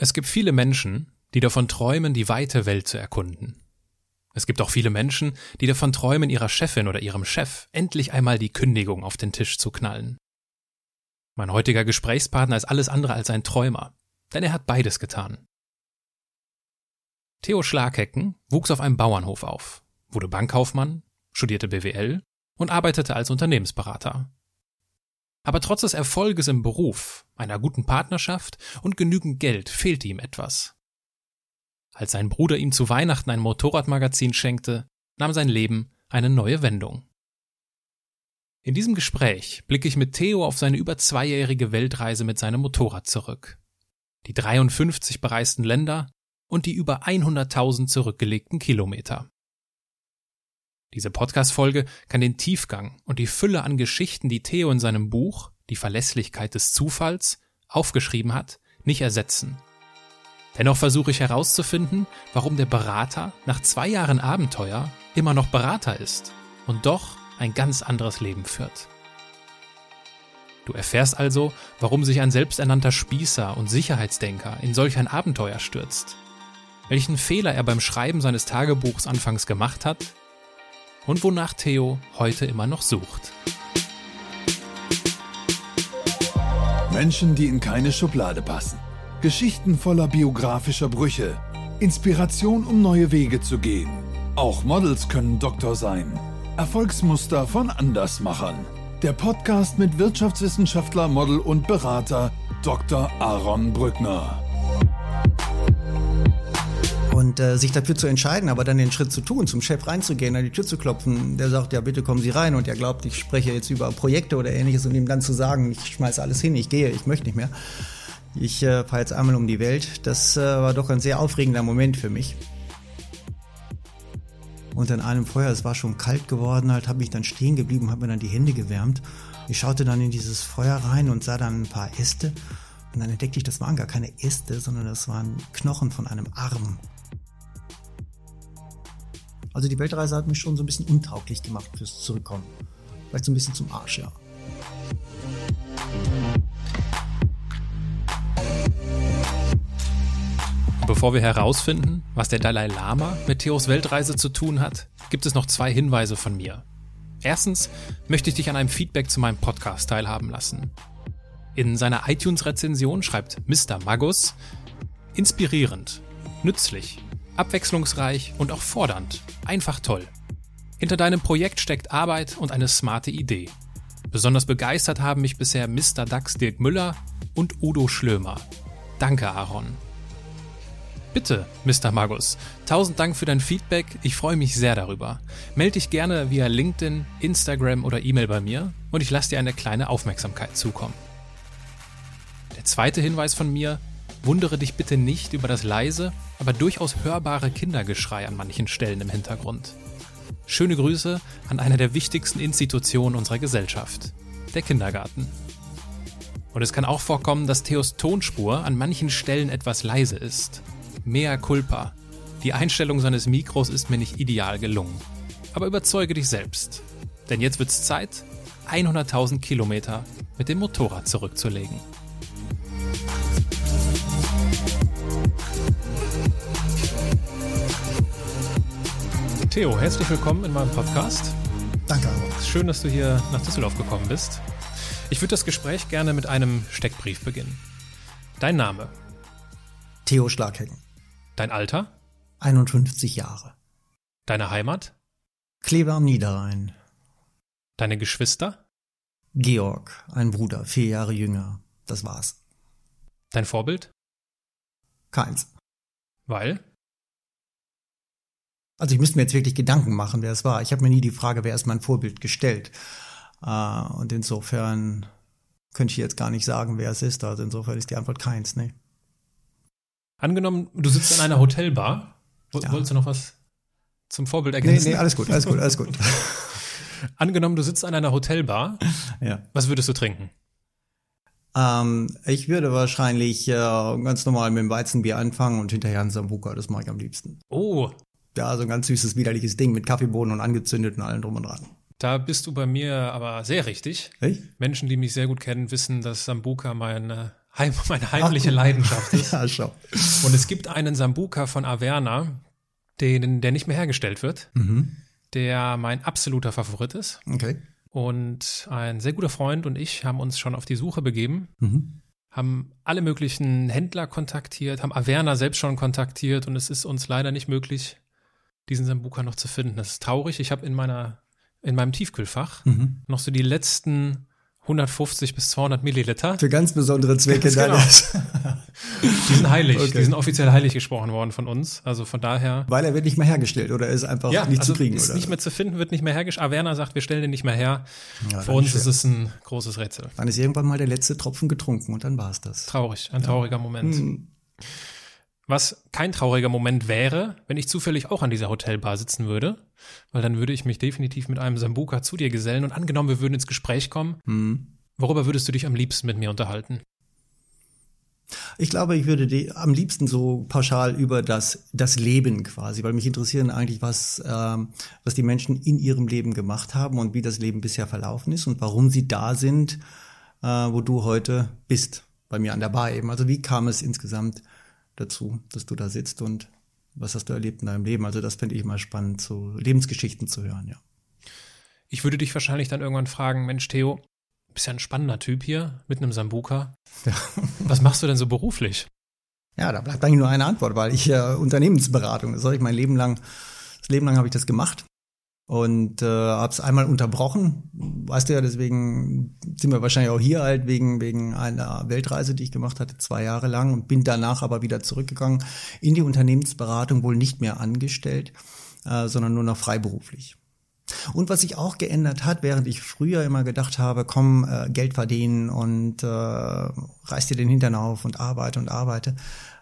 Es gibt viele Menschen, die davon träumen, die weite Welt zu erkunden. Es gibt auch viele Menschen, die davon träumen, ihrer Chefin oder ihrem Chef endlich einmal die Kündigung auf den Tisch zu knallen. Mein heutiger Gesprächspartner ist alles andere als ein Träumer, denn er hat beides getan. Theo Schlaghecken wuchs auf einem Bauernhof auf, wurde Bankkaufmann, studierte BWL und arbeitete als Unternehmensberater. Aber trotz des Erfolges im Beruf, einer guten Partnerschaft und genügend Geld fehlte ihm etwas. Als sein Bruder ihm zu Weihnachten ein Motorradmagazin schenkte, nahm sein Leben eine neue Wendung. In diesem Gespräch blicke ich mit Theo auf seine über zweijährige Weltreise mit seinem Motorrad zurück. Die 53 bereisten Länder und die über 100.000 zurückgelegten Kilometer. Diese Podcast-Folge kann den Tiefgang und die Fülle an Geschichten, die Theo in seinem Buch Die Verlässlichkeit des Zufalls aufgeschrieben hat, nicht ersetzen. Dennoch versuche ich herauszufinden, warum der Berater nach zwei Jahren Abenteuer immer noch Berater ist und doch ein ganz anderes Leben führt. Du erfährst also, warum sich ein selbsternannter Spießer und Sicherheitsdenker in solch ein Abenteuer stürzt, welchen Fehler er beim Schreiben seines Tagebuchs anfangs gemacht hat und wonach Theo heute immer noch sucht. Menschen, die in keine Schublade passen. Geschichten voller biografischer Brüche. Inspiration, um neue Wege zu gehen. Auch Models können Doktor sein. Erfolgsmuster von Andersmachern. Der Podcast mit Wirtschaftswissenschaftler, Model und Berater Dr. Aaron Brückner und äh, sich dafür zu entscheiden, aber dann den Schritt zu tun, zum Chef reinzugehen, an die Tür zu klopfen, der sagt, ja bitte kommen Sie rein und er glaubt, ich spreche jetzt über Projekte oder ähnliches und ihm dann zu sagen, ich schmeiße alles hin, ich gehe, ich möchte nicht mehr. Ich äh, fahre jetzt einmal um die Welt. Das äh, war doch ein sehr aufregender Moment für mich. Und an einem Feuer, es war schon kalt geworden, halt habe ich dann stehen geblieben, habe mir dann die Hände gewärmt. Ich schaute dann in dieses Feuer rein und sah dann ein paar Äste. Und dann entdeckte ich, das waren gar keine Äste, sondern das waren Knochen von einem Arm. Also die Weltreise hat mich schon so ein bisschen untauglich gemacht fürs Zurückkommen. Vielleicht so ein bisschen zum Arsch, ja. Bevor wir herausfinden, was der Dalai Lama mit Theos Weltreise zu tun hat, gibt es noch zwei Hinweise von mir. Erstens möchte ich dich an einem Feedback zu meinem Podcast teilhaben lassen. In seiner iTunes-Rezension schreibt Mr. Magus, inspirierend, nützlich Abwechslungsreich und auch fordernd. Einfach toll. Hinter deinem Projekt steckt Arbeit und eine smarte Idee. Besonders begeistert haben mich bisher Mr. Dax Dirk Müller und Udo Schlömer. Danke, Aaron. Bitte, Mr. Magus. Tausend Dank für dein Feedback. Ich freue mich sehr darüber. Melde dich gerne via LinkedIn, Instagram oder E-Mail bei mir und ich lasse dir eine kleine Aufmerksamkeit zukommen. Der zweite Hinweis von mir, Wundere dich bitte nicht über das leise, aber durchaus hörbare Kindergeschrei an manchen Stellen im Hintergrund. Schöne Grüße an einer der wichtigsten Institutionen unserer Gesellschaft, der Kindergarten. Und es kann auch vorkommen, dass Theos Tonspur an manchen Stellen etwas leise ist. Mea culpa. Die Einstellung seines Mikros ist mir nicht ideal gelungen. Aber überzeuge dich selbst. Denn jetzt wird's Zeit, 100.000 Kilometer mit dem Motorrad zurückzulegen. Theo, herzlich willkommen in meinem Podcast. Danke. Schön, dass du hier nach Düsseldorf gekommen bist. Ich würde das Gespräch gerne mit einem Steckbrief beginnen. Dein Name? Theo Schlaghecken. Dein Alter? 51 Jahre. Deine Heimat? Kleber am Niederrhein. Deine Geschwister? Georg, ein Bruder, vier Jahre jünger. Das war's. Dein Vorbild? Keins. Weil? Also ich müsste mir jetzt wirklich Gedanken machen, wer es war. Ich habe mir nie die Frage, wer ist mein Vorbild gestellt. Äh, und insofern könnte ich jetzt gar nicht sagen, wer es ist. Also insofern ist die Antwort keins, ne? Angenommen, du sitzt in einer Hotelbar. Ja. Wolltest du noch was zum Vorbild ergänzen? Nee, nee, alles gut, alles gut, alles gut. Angenommen, du sitzt an einer Hotelbar. Ja. Was würdest du trinken? Ähm, ich würde wahrscheinlich äh, ganz normal mit dem Weizenbier anfangen und hinterher ein Sambuka. Das mache ich am liebsten. Oh, ja, so ein ganz süßes, widerliches Ding mit Kaffeebohnen und angezündet und allem drum und dran. Da bist du bei mir aber sehr richtig. Echt? Menschen, die mich sehr gut kennen, wissen, dass Sambuka mein äh, heim, meine heimliche Ach, Leidenschaft ist. Ja, schau. Und es gibt einen Sambuka von Averna, den, der nicht mehr hergestellt wird, mhm. der mein absoluter Favorit ist. Okay. Und ein sehr guter Freund und ich haben uns schon auf die Suche begeben, mhm. haben alle möglichen Händler kontaktiert, haben Averna selbst schon kontaktiert und es ist uns leider nicht möglich, diesen Sambuka noch zu finden. Das ist traurig. Ich habe in meiner in meinem Tiefkühlfach mhm. noch so die letzten 150 bis 200 Milliliter. Für ganz besondere Zwecke. genau. die sind heilig, okay. die sind offiziell heilig gesprochen worden von uns. Also von daher. Weil er wird nicht mehr hergestellt oder ist einfach ja, nicht also zu kriegen. Ist oder? nicht mehr zu finden, wird nicht mehr hergestellt. Averna sagt, wir stellen den nicht mehr her. Ja, Für uns ist es ein großes Rätsel. Dann ist irgendwann mal der letzte Tropfen getrunken und dann war es das. Traurig, ein trauriger ja. Moment. Hm. Was kein trauriger Moment wäre, wenn ich zufällig auch an dieser Hotelbar sitzen würde, weil dann würde ich mich definitiv mit einem Sambuka zu dir gesellen und angenommen, wir würden ins Gespräch kommen. Mhm. Worüber würdest du dich am liebsten mit mir unterhalten? Ich glaube, ich würde die, am liebsten so pauschal über das, das Leben quasi, weil mich interessieren eigentlich, was, ähm, was die Menschen in ihrem Leben gemacht haben und wie das Leben bisher verlaufen ist und warum sie da sind, äh, wo du heute bist, bei mir an der Bar eben. Also wie kam es insgesamt dazu, dass du da sitzt und was hast du erlebt in deinem Leben? Also das fände ich mal spannend, so Lebensgeschichten zu hören, ja. Ich würde dich wahrscheinlich dann irgendwann fragen, Mensch, Theo, bist ja ein spannender Typ hier mit einem Sambuka. Ja. Was machst du denn so beruflich? Ja, da bleibt eigentlich nur eine Antwort, weil ich äh, Unternehmensberatung, das soll ich mein Leben lang, das Leben lang habe ich das gemacht und äh, habe es einmal unterbrochen. Weißt du ja, deswegen sind wir wahrscheinlich auch hier halt wegen wegen einer Weltreise, die ich gemacht hatte, zwei Jahre lang und bin danach aber wieder zurückgegangen in die Unternehmensberatung, wohl nicht mehr angestellt, äh, sondern nur noch freiberuflich. Und was sich auch geändert hat, während ich früher immer gedacht habe, komm, äh, Geld verdienen und äh, reiß dir den Hintern auf und arbeite und arbeite,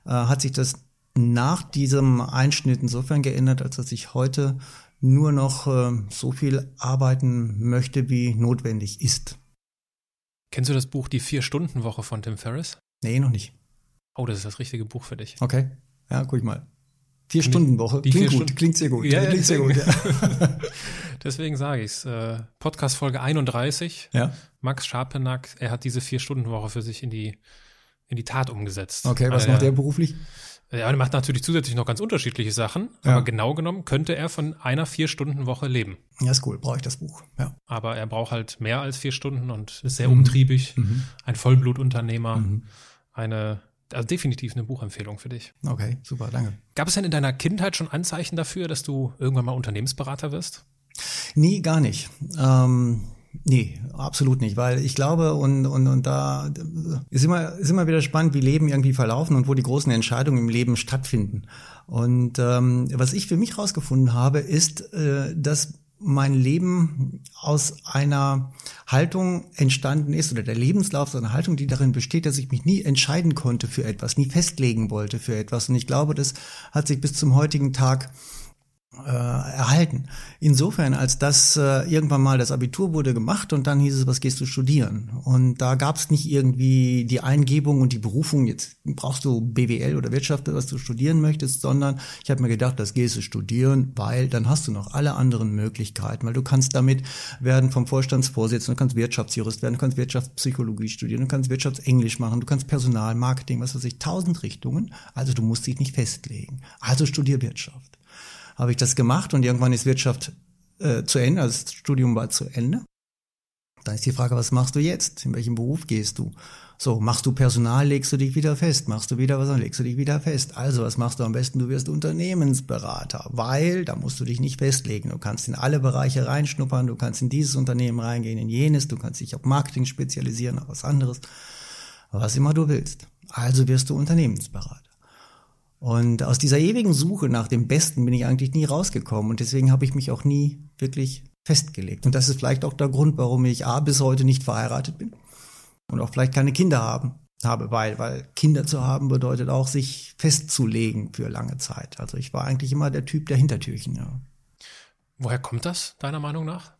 äh, hat sich das nach diesem Einschnitt insofern geändert, als dass ich heute nur noch äh, so viel arbeiten möchte, wie notwendig ist. Kennst du das Buch Die Vier-Stunden-Woche von Tim Ferriss? Nee, noch nicht. Oh, das ist das richtige Buch für dich. Okay. Ja, guck ich mal. Vier Stunden Woche. Die klingt gut, Stunden. klingt sehr gut. Ja, klingt sehr gut. Ja. deswegen sage ich's. Äh, Podcast Folge 31. Ja. Max Scharpenack, er hat diese vier Stunden Woche für sich in die in die Tat umgesetzt. Okay, was macht er beruflich? Ja, er macht natürlich zusätzlich noch ganz unterschiedliche Sachen, ja. aber genau genommen könnte er von einer Vier-Stunden-Woche leben. Ja, ist cool, brauche ich das Buch. Ja. Aber er braucht halt mehr als vier Stunden und ist sehr mhm. umtriebig, mhm. ein Vollblutunternehmer, mhm. eine, also definitiv eine Buchempfehlung für dich. Okay, super, danke. Gab es denn in deiner Kindheit schon Anzeichen dafür, dass du irgendwann mal Unternehmensberater wirst? Nie, gar nicht. Ähm Nee, absolut nicht, weil ich glaube, und, und, und da ist immer, ist immer wieder spannend, wie Leben irgendwie verlaufen und wo die großen Entscheidungen im Leben stattfinden. Und ähm, was ich für mich rausgefunden habe, ist, äh, dass mein Leben aus einer Haltung entstanden ist oder der Lebenslauf aus einer Haltung, die darin besteht, dass ich mich nie entscheiden konnte für etwas, nie festlegen wollte für etwas. Und ich glaube, das hat sich bis zum heutigen Tag äh, erhalten. Insofern, als das äh, irgendwann mal das Abitur wurde gemacht und dann hieß es, was gehst du studieren? Und da gab es nicht irgendwie die Eingebung und die Berufung, jetzt brauchst du BWL oder Wirtschaft, was du studieren möchtest, sondern ich habe mir gedacht, das gehst du studieren, weil dann hast du noch alle anderen Möglichkeiten, weil du kannst damit werden vom Vorstandsvorsitzenden, du kannst Wirtschaftsjurist werden, du kannst Wirtschaftspsychologie studieren, du kannst Wirtschaftsenglisch machen, du kannst Personal, Marketing, was weiß ich, tausend Richtungen. Also du musst dich nicht festlegen. Also studier Wirtschaft habe ich das gemacht und irgendwann ist Wirtschaft äh, zu Ende, also das Studium war zu Ende. Dann ist die Frage, was machst du jetzt? In welchem Beruf gehst du? So, machst du Personal, legst du dich wieder fest. Machst du wieder was, dann legst du dich wieder fest. Also, was machst du am besten? Du wirst Unternehmensberater, weil da musst du dich nicht festlegen. Du kannst in alle Bereiche reinschnuppern, du kannst in dieses Unternehmen reingehen, in jenes, du kannst dich auf Marketing spezialisieren, auf was anderes, was immer du willst. Also wirst du Unternehmensberater. Und aus dieser ewigen Suche nach dem Besten bin ich eigentlich nie rausgekommen und deswegen habe ich mich auch nie wirklich festgelegt. Und das ist vielleicht auch der Grund, warum ich A bis heute nicht verheiratet bin und auch vielleicht keine Kinder haben habe, weil, weil Kinder zu haben bedeutet auch, sich festzulegen für lange Zeit. Also ich war eigentlich immer der Typ der Hintertürchen, ja. Woher kommt das, deiner Meinung nach?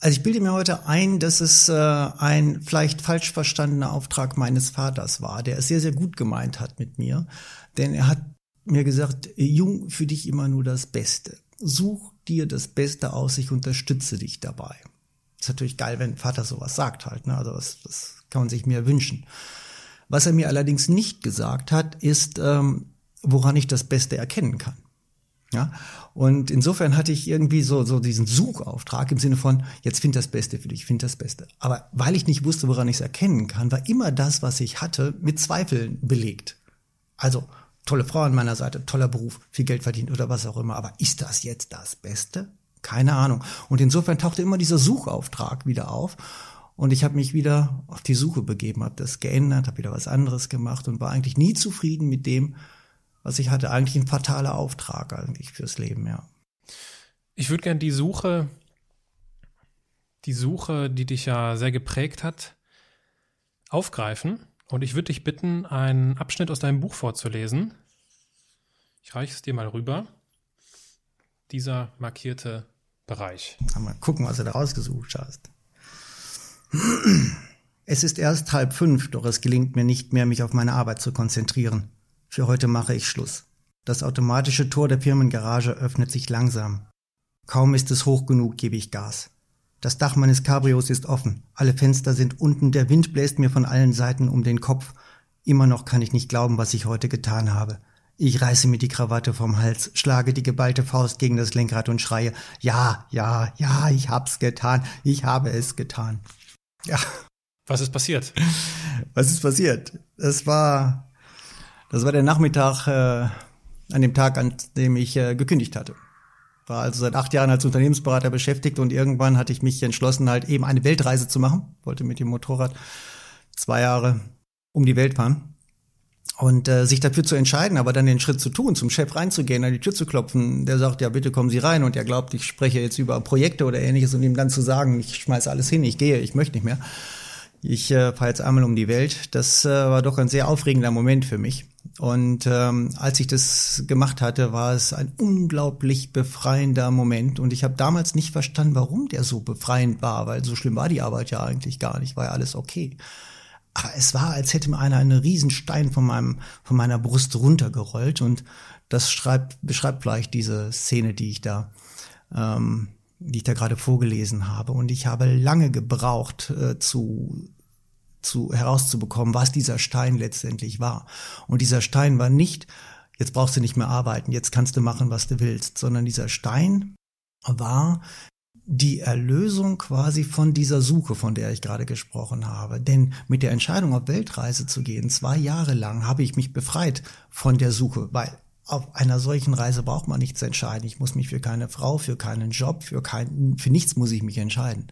Also ich bilde mir heute ein, dass es äh, ein vielleicht falsch verstandener Auftrag meines Vaters war, der es sehr, sehr gut gemeint hat mit mir. Denn er hat mir gesagt, Jung, für dich immer nur das Beste. Such dir das Beste aus, ich unterstütze dich dabei. Ist natürlich geil, wenn Vater sowas sagt halt. Ne? Also das, das kann man sich mehr wünschen. Was er mir allerdings nicht gesagt hat, ist, ähm, woran ich das Beste erkennen kann. Ja, und insofern hatte ich irgendwie so, so diesen Suchauftrag im Sinne von, jetzt find das Beste für dich, find das Beste. Aber weil ich nicht wusste, woran ich es erkennen kann, war immer das, was ich hatte, mit Zweifeln belegt. Also, tolle Frau an meiner Seite, toller Beruf, viel Geld verdient oder was auch immer. Aber ist das jetzt das Beste? Keine Ahnung. Und insofern tauchte immer dieser Suchauftrag wieder auf. Und ich habe mich wieder auf die Suche begeben, habe das geändert, habe wieder was anderes gemacht und war eigentlich nie zufrieden mit dem, was ich hatte. Eigentlich ein fataler Auftrag eigentlich fürs Leben, ja. Ich würde gerne die Suche, die Suche, die dich ja sehr geprägt hat, aufgreifen. Und ich würde dich bitten, einen Abschnitt aus deinem Buch vorzulesen. Ich reiche es dir mal rüber. Dieser markierte Bereich. Mal gucken, was du da rausgesucht hast. Es ist erst halb fünf, doch es gelingt mir nicht mehr, mich auf meine Arbeit zu konzentrieren. Für heute mache ich Schluss. Das automatische Tor der Firmengarage öffnet sich langsam. Kaum ist es hoch genug, gebe ich Gas. Das Dach meines Cabrios ist offen, alle Fenster sind unten, der Wind bläst mir von allen Seiten um den Kopf. Immer noch kann ich nicht glauben, was ich heute getan habe. Ich reiße mir die Krawatte vom Hals, schlage die geballte Faust gegen das Lenkrad und schreie, ja, ja, ja, ich hab's getan, ich habe es getan. Ja. Was ist passiert? Was ist passiert? Das war das war der Nachmittag äh, an dem Tag, an dem ich äh, gekündigt hatte. War also seit acht Jahren als Unternehmensberater beschäftigt und irgendwann hatte ich mich entschlossen, halt eben eine Weltreise zu machen. Wollte mit dem Motorrad zwei Jahre um die Welt fahren. Und äh, sich dafür zu entscheiden, aber dann den Schritt zu tun, zum Chef reinzugehen, an die Tür zu klopfen, der sagt, ja, bitte kommen Sie rein und er glaubt, ich spreche jetzt über Projekte oder ähnliches und ihm dann zu sagen, ich schmeiße alles hin, ich gehe, ich möchte nicht mehr. Ich äh, fahre jetzt einmal um die Welt. Das äh, war doch ein sehr aufregender Moment für mich. Und ähm, als ich das gemacht hatte, war es ein unglaublich befreiender Moment. Und ich habe damals nicht verstanden, warum der so befreiend war, weil so schlimm war die Arbeit ja eigentlich gar nicht, war ja alles okay. Aber es war, als hätte mir einer einen Riesenstein von meinem, von meiner Brust runtergerollt. Und das schreibt, beschreibt vielleicht diese Szene, die ich da, ähm, die ich da gerade vorgelesen habe. Und ich habe lange gebraucht äh, zu zu, herauszubekommen, was dieser Stein letztendlich war. Und dieser Stein war nicht, jetzt brauchst du nicht mehr arbeiten, jetzt kannst du machen, was du willst, sondern dieser Stein war die Erlösung quasi von dieser Suche, von der ich gerade gesprochen habe. Denn mit der Entscheidung, auf Weltreise zu gehen, zwei Jahre lang, habe ich mich befreit von der Suche, weil auf einer solchen Reise braucht man nichts entscheiden. Ich muss mich für keine Frau, für keinen Job, für kein, für nichts muss ich mich entscheiden.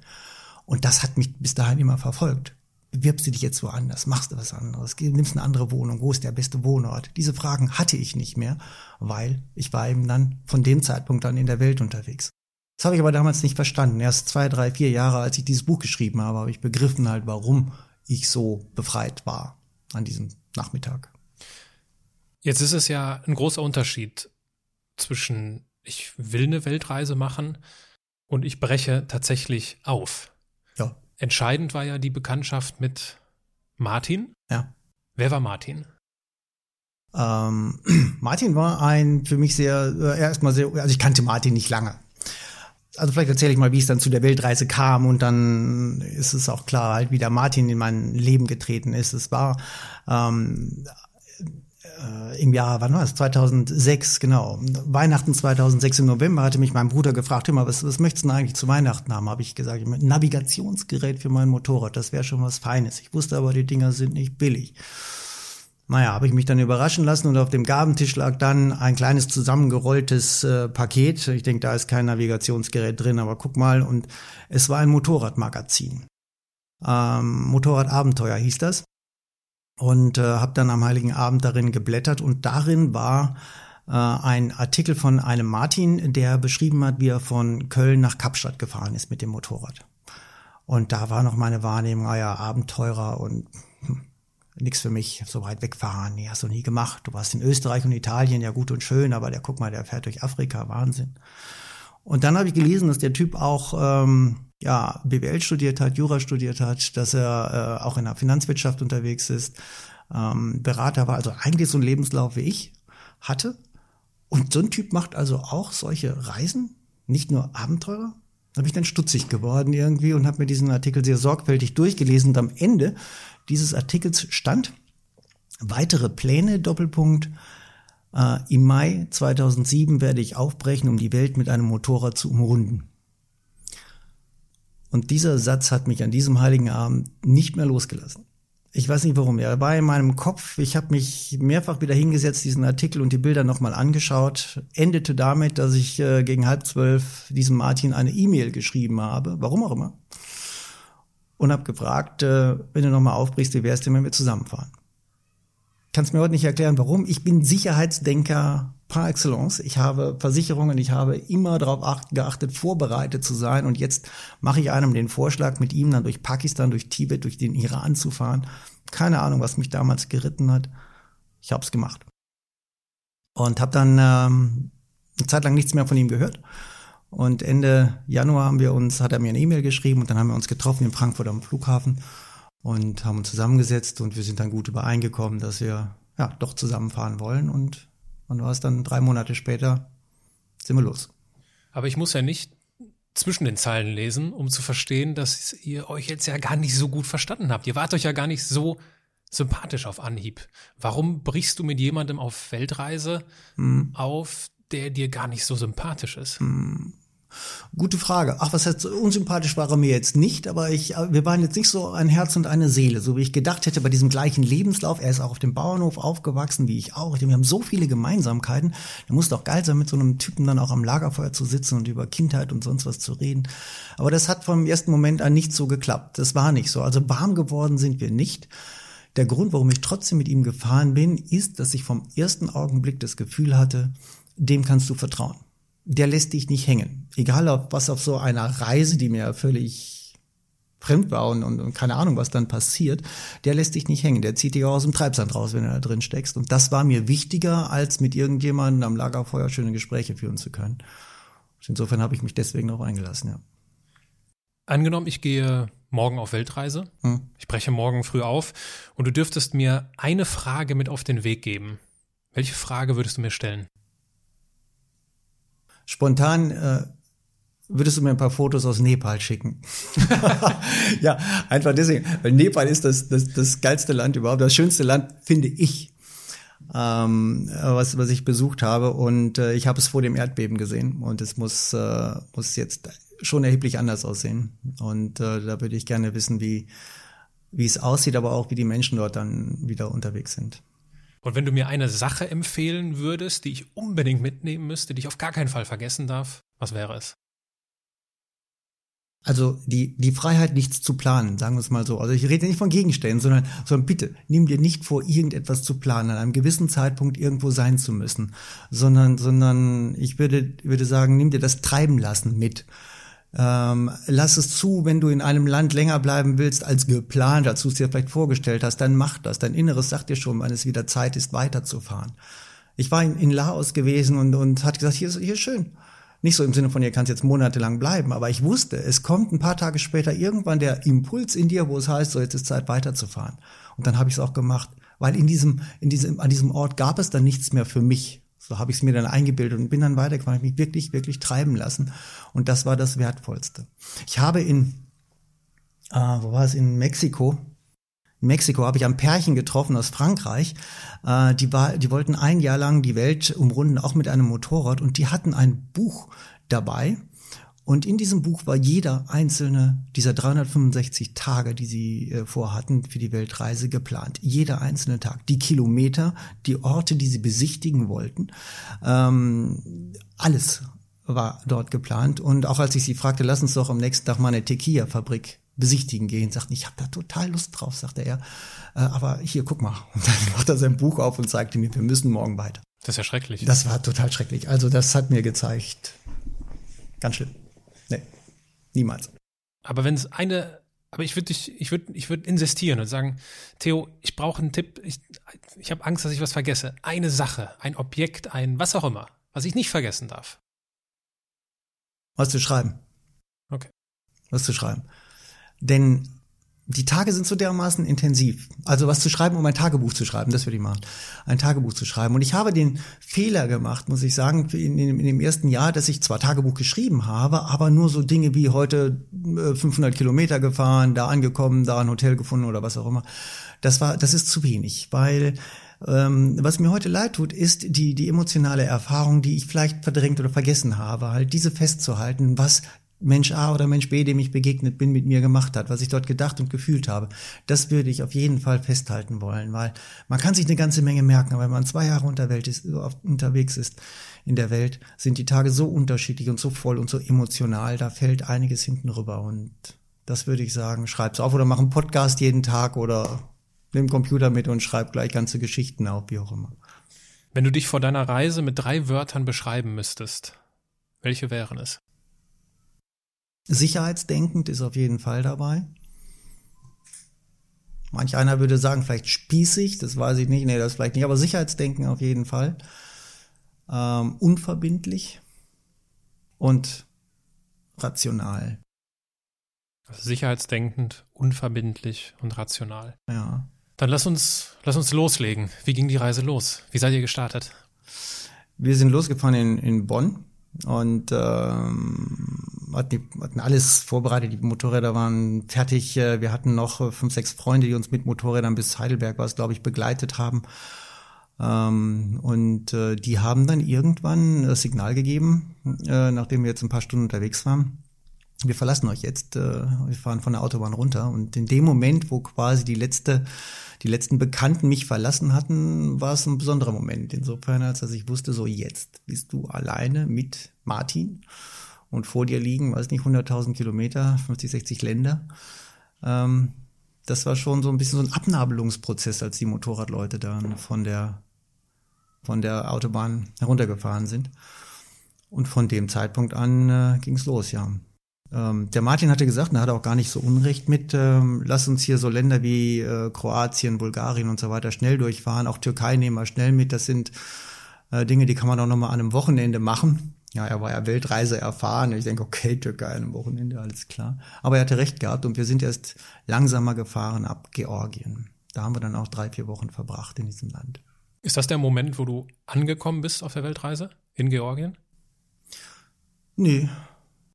Und das hat mich bis dahin immer verfolgt bewirbst du dich jetzt woanders, machst du was anderes, nimmst eine andere Wohnung, wo ist der beste Wohnort? Diese Fragen hatte ich nicht mehr, weil ich war eben dann von dem Zeitpunkt dann in der Welt unterwegs. Das habe ich aber damals nicht verstanden. Erst zwei, drei, vier Jahre, als ich dieses Buch geschrieben habe, habe ich begriffen halt, warum ich so befreit war an diesem Nachmittag. Jetzt ist es ja ein großer Unterschied zwischen ich will eine Weltreise machen und ich breche tatsächlich auf. Ja. Entscheidend war ja die Bekanntschaft mit Martin. Ja. Wer war Martin? Ähm, Martin war ein für mich sehr, äh, erstmal sehr, also ich kannte Martin nicht lange. Also vielleicht erzähle ich mal, wie es dann zu der Weltreise kam und dann ist es auch klar, halt, wie der Martin in mein Leben getreten ist. Es war ähm, äh, im Jahr, wann war es? 2006, genau. Weihnachten 2006 im November hatte mich mein Bruder gefragt, immer, was, was möchtest du denn eigentlich zu Weihnachten haben? Habe ich gesagt, ein Navigationsgerät für mein Motorrad, das wäre schon was Feines. Ich wusste aber, die Dinger sind nicht billig. Naja, habe ich mich dann überraschen lassen und auf dem Gabentisch lag dann ein kleines zusammengerolltes äh, Paket. Ich denke, da ist kein Navigationsgerät drin, aber guck mal. Und es war ein Motorradmagazin. Ähm, Motorradabenteuer hieß das und äh, habe dann am Heiligen Abend darin geblättert und darin war äh, ein Artikel von einem Martin, der beschrieben hat, wie er von Köln nach Kapstadt gefahren ist mit dem Motorrad. Und da war noch meine Wahrnehmung, ah ja, Abenteurer und hm, nix für mich, so weit wegfahren, nee, hast du nie gemacht. Du warst in Österreich und Italien, ja gut und schön, aber der, guck mal, der fährt durch Afrika, Wahnsinn. Und dann habe ich gelesen, dass der Typ auch ähm, ja, BWL studiert hat, Jura studiert hat, dass er äh, auch in der Finanzwirtschaft unterwegs ist, ähm, Berater war, also eigentlich so ein Lebenslauf wie ich hatte. Und so ein Typ macht also auch solche Reisen, nicht nur Abenteurer. Da bin ich dann stutzig geworden irgendwie und habe mir diesen Artikel sehr sorgfältig durchgelesen. Und am Ende dieses Artikels stand weitere Pläne, Doppelpunkt, äh, im Mai 2007 werde ich aufbrechen, um die Welt mit einem Motorrad zu umrunden. Und dieser Satz hat mich an diesem heiligen Abend nicht mehr losgelassen. Ich weiß nicht warum. Er war in meinem Kopf. Ich habe mich mehrfach wieder hingesetzt, diesen Artikel und die Bilder nochmal angeschaut. Endete damit, dass ich äh, gegen halb zwölf diesem Martin eine E-Mail geschrieben habe, warum auch immer. Und habe gefragt, äh, wenn du nochmal aufbrichst, wie wär's denn, wenn wir zusammenfahren? Kannst mir heute nicht erklären, warum. Ich bin Sicherheitsdenker par excellence. Ich habe Versicherungen, ich habe immer darauf geachtet, vorbereitet zu sein. Und jetzt mache ich einem den Vorschlag, mit ihm dann durch Pakistan, durch Tibet, durch den Iran zu fahren. Keine Ahnung, was mich damals geritten hat. Ich habe es gemacht. Und habe dann ähm, eine Zeit lang nichts mehr von ihm gehört. Und Ende Januar haben wir uns, hat er mir eine E-Mail geschrieben und dann haben wir uns getroffen in Frankfurt am Flughafen und haben uns zusammengesetzt und wir sind dann gut übereingekommen, dass wir ja doch zusammenfahren wollen und und war es dann drei Monate später sind wir los. Aber ich muss ja nicht zwischen den Zeilen lesen, um zu verstehen, dass ihr euch jetzt ja gar nicht so gut verstanden habt. Ihr wart euch ja gar nicht so sympathisch auf Anhieb. Warum brichst du mit jemandem auf Weltreise hm. auf, der dir gar nicht so sympathisch ist? Hm. Gute Frage. Ach, was heißt, unsympathisch war er mir jetzt nicht, aber ich, äh, wir waren jetzt nicht so ein Herz und eine Seele, so wie ich gedacht hätte bei diesem gleichen Lebenslauf. Er ist auch auf dem Bauernhof aufgewachsen, wie ich auch. Wir haben so viele Gemeinsamkeiten. Da muss doch geil sein, mit so einem Typen dann auch am Lagerfeuer zu sitzen und über Kindheit und sonst was zu reden. Aber das hat vom ersten Moment an nicht so geklappt. Das war nicht so. Also warm geworden sind wir nicht. Der Grund, warum ich trotzdem mit ihm gefahren bin, ist, dass ich vom ersten Augenblick das Gefühl hatte, dem kannst du vertrauen der lässt dich nicht hängen. Egal ob was auf so einer Reise, die mir völlig fremd war und, und, und keine Ahnung, was dann passiert, der lässt dich nicht hängen. Der zieht dich auch aus dem Treibsand raus, wenn du da drin steckst. Und das war mir wichtiger, als mit irgendjemandem am Lagerfeuer schöne Gespräche führen zu können. Insofern habe ich mich deswegen auch eingelassen, ja. Angenommen, ich gehe morgen auf Weltreise. Hm. Ich breche morgen früh auf und du dürftest mir eine Frage mit auf den Weg geben. Welche Frage würdest du mir stellen? Spontan äh, würdest du mir ein paar Fotos aus Nepal schicken. ja, einfach deswegen, weil Nepal ist das, das, das geilste Land überhaupt, das schönste Land, finde ich. Ähm, was, was ich besucht habe und äh, ich habe es vor dem Erdbeben gesehen und es muss, äh, muss jetzt schon erheblich anders aussehen und äh, da würde ich gerne wissen, wie, wie es aussieht, aber auch wie die Menschen dort dann wieder unterwegs sind. Und wenn du mir eine Sache empfehlen würdest, die ich unbedingt mitnehmen müsste, die ich auf gar keinen Fall vergessen darf, was wäre es? Also die, die Freiheit, nichts zu planen, sagen wir es mal so. Also ich rede nicht von Gegenständen, sondern, sondern bitte, nimm dir nicht vor, irgendetwas zu planen, an einem gewissen Zeitpunkt irgendwo sein zu müssen, sondern, sondern ich würde, würde sagen, nimm dir das Treiben lassen mit. Ähm, lass es zu, wenn du in einem Land länger bleiben willst als geplant, als du es dir vielleicht vorgestellt hast, dann mach das. Dein Inneres sagt dir schon, wann es wieder Zeit ist, weiterzufahren. Ich war in, in Laos gewesen und, und hat gesagt, hier ist, hier ist schön. Nicht so im Sinne von, ihr kannst jetzt monatelang bleiben, aber ich wusste, es kommt ein paar Tage später irgendwann der Impuls in dir, wo es heißt, so jetzt ist Zeit weiterzufahren. Und dann habe ich es auch gemacht, weil in diesem, in diesem, an diesem Ort gab es dann nichts mehr für mich. So habe ich es mir dann eingebildet und bin dann weitergefahren, mich wirklich, wirklich treiben lassen. Und das war das Wertvollste. Ich habe in, äh, wo war es, in Mexiko, in Mexiko habe ich ein Pärchen getroffen aus Frankreich. Äh, die, war, die wollten ein Jahr lang die Welt umrunden, auch mit einem Motorrad. Und die hatten ein Buch dabei. Und in diesem Buch war jeder einzelne dieser 365 Tage, die sie äh, vorhatten für die Weltreise geplant. Jeder einzelne Tag. Die Kilometer, die Orte, die sie besichtigen wollten. Ähm, alles war dort geplant. Und auch als ich sie fragte, lass uns doch am nächsten Tag mal eine Tequila-Fabrik besichtigen gehen, sagten, ich habe da total Lust drauf, sagte er. Äh, aber hier, guck mal. Und dann macht er sein Buch auf und zeigte mir, wir müssen morgen weiter. Das ist ja schrecklich. Das war total schrecklich. Also das hat mir gezeigt, ganz schlimm. Nee, niemals. Aber wenn es eine, aber ich würde dich, ich würde, ich würde insistieren und sagen, Theo, ich brauche einen Tipp. Ich, ich habe Angst, dass ich was vergesse. Eine Sache, ein Objekt, ein was auch immer, was ich nicht vergessen darf. Was zu schreiben. Okay. Was zu schreiben. Denn die Tage sind so dermaßen intensiv. Also was zu schreiben, um ein Tagebuch zu schreiben, das würde ich machen. Ein Tagebuch zu schreiben. Und ich habe den Fehler gemacht, muss ich sagen, in, in, in dem ersten Jahr, dass ich zwar Tagebuch geschrieben habe, aber nur so Dinge wie heute 500 äh, Kilometer gefahren, da angekommen, da ein Hotel gefunden oder was auch immer. Das war, das ist zu wenig, weil ähm, was mir heute leid tut, ist die, die emotionale Erfahrung, die ich vielleicht verdrängt oder vergessen habe, halt diese festzuhalten, was Mensch A oder Mensch B, dem ich begegnet bin, mit mir gemacht hat, was ich dort gedacht und gefühlt habe. Das würde ich auf jeden Fall festhalten wollen, weil man kann sich eine ganze Menge merken, aber wenn man zwei Jahre ist, unterwegs ist in der Welt, sind die Tage so unterschiedlich und so voll und so emotional, da fällt einiges hinten rüber und das würde ich sagen, schreib's auf oder mach einen Podcast jeden Tag oder nimm Computer mit und schreib gleich ganze Geschichten auf, wie auch immer. Wenn du dich vor deiner Reise mit drei Wörtern beschreiben müsstest, welche wären es? Sicherheitsdenkend ist auf jeden Fall dabei. Manch einer würde sagen, vielleicht spießig, das weiß ich nicht, nee, das vielleicht nicht, aber Sicherheitsdenken auf jeden Fall. Ähm, unverbindlich und rational. Also sicherheitsdenkend, unverbindlich und rational. Ja. Dann lass uns, lass uns loslegen. Wie ging die Reise los? Wie seid ihr gestartet? Wir sind losgefahren in, in Bonn und ähm, hatten, hatten alles vorbereitet. Die Motorräder waren fertig. Äh, wir hatten noch fünf, sechs Freunde, die uns mit Motorrädern bis Heidelberg, was glaube ich, begleitet haben. Ähm, und äh, die haben dann irgendwann das Signal gegeben, äh, nachdem wir jetzt ein paar Stunden unterwegs waren. Wir verlassen euch jetzt, äh, wir fahren von der Autobahn runter. Und in dem Moment, wo quasi die letzte die letzten Bekannten mich verlassen hatten, war es ein besonderer Moment. Insofern, als dass ich wusste, so jetzt bist du alleine mit Martin und vor dir liegen, weiß nicht, 100.000 Kilometer, 50, 60 Länder. Ähm, das war schon so ein bisschen so ein Abnabelungsprozess, als die Motorradleute dann von der, von der Autobahn heruntergefahren sind. Und von dem Zeitpunkt an äh, ging es los, ja. Ähm, der Martin hatte gesagt, und er hat auch gar nicht so Unrecht mit, ähm, lass uns hier so Länder wie äh, Kroatien, Bulgarien und so weiter schnell durchfahren. Auch Türkei nehmen wir schnell mit. Das sind äh, Dinge, die kann man auch nochmal an einem Wochenende machen. Ja, er war ja Weltreise erfahren. Ich denke, okay, Türkei an einem Wochenende, alles klar. Aber er hatte recht gehabt und wir sind erst langsamer gefahren ab Georgien. Da haben wir dann auch drei, vier Wochen verbracht in diesem Land. Ist das der Moment, wo du angekommen bist auf der Weltreise in Georgien? Nee,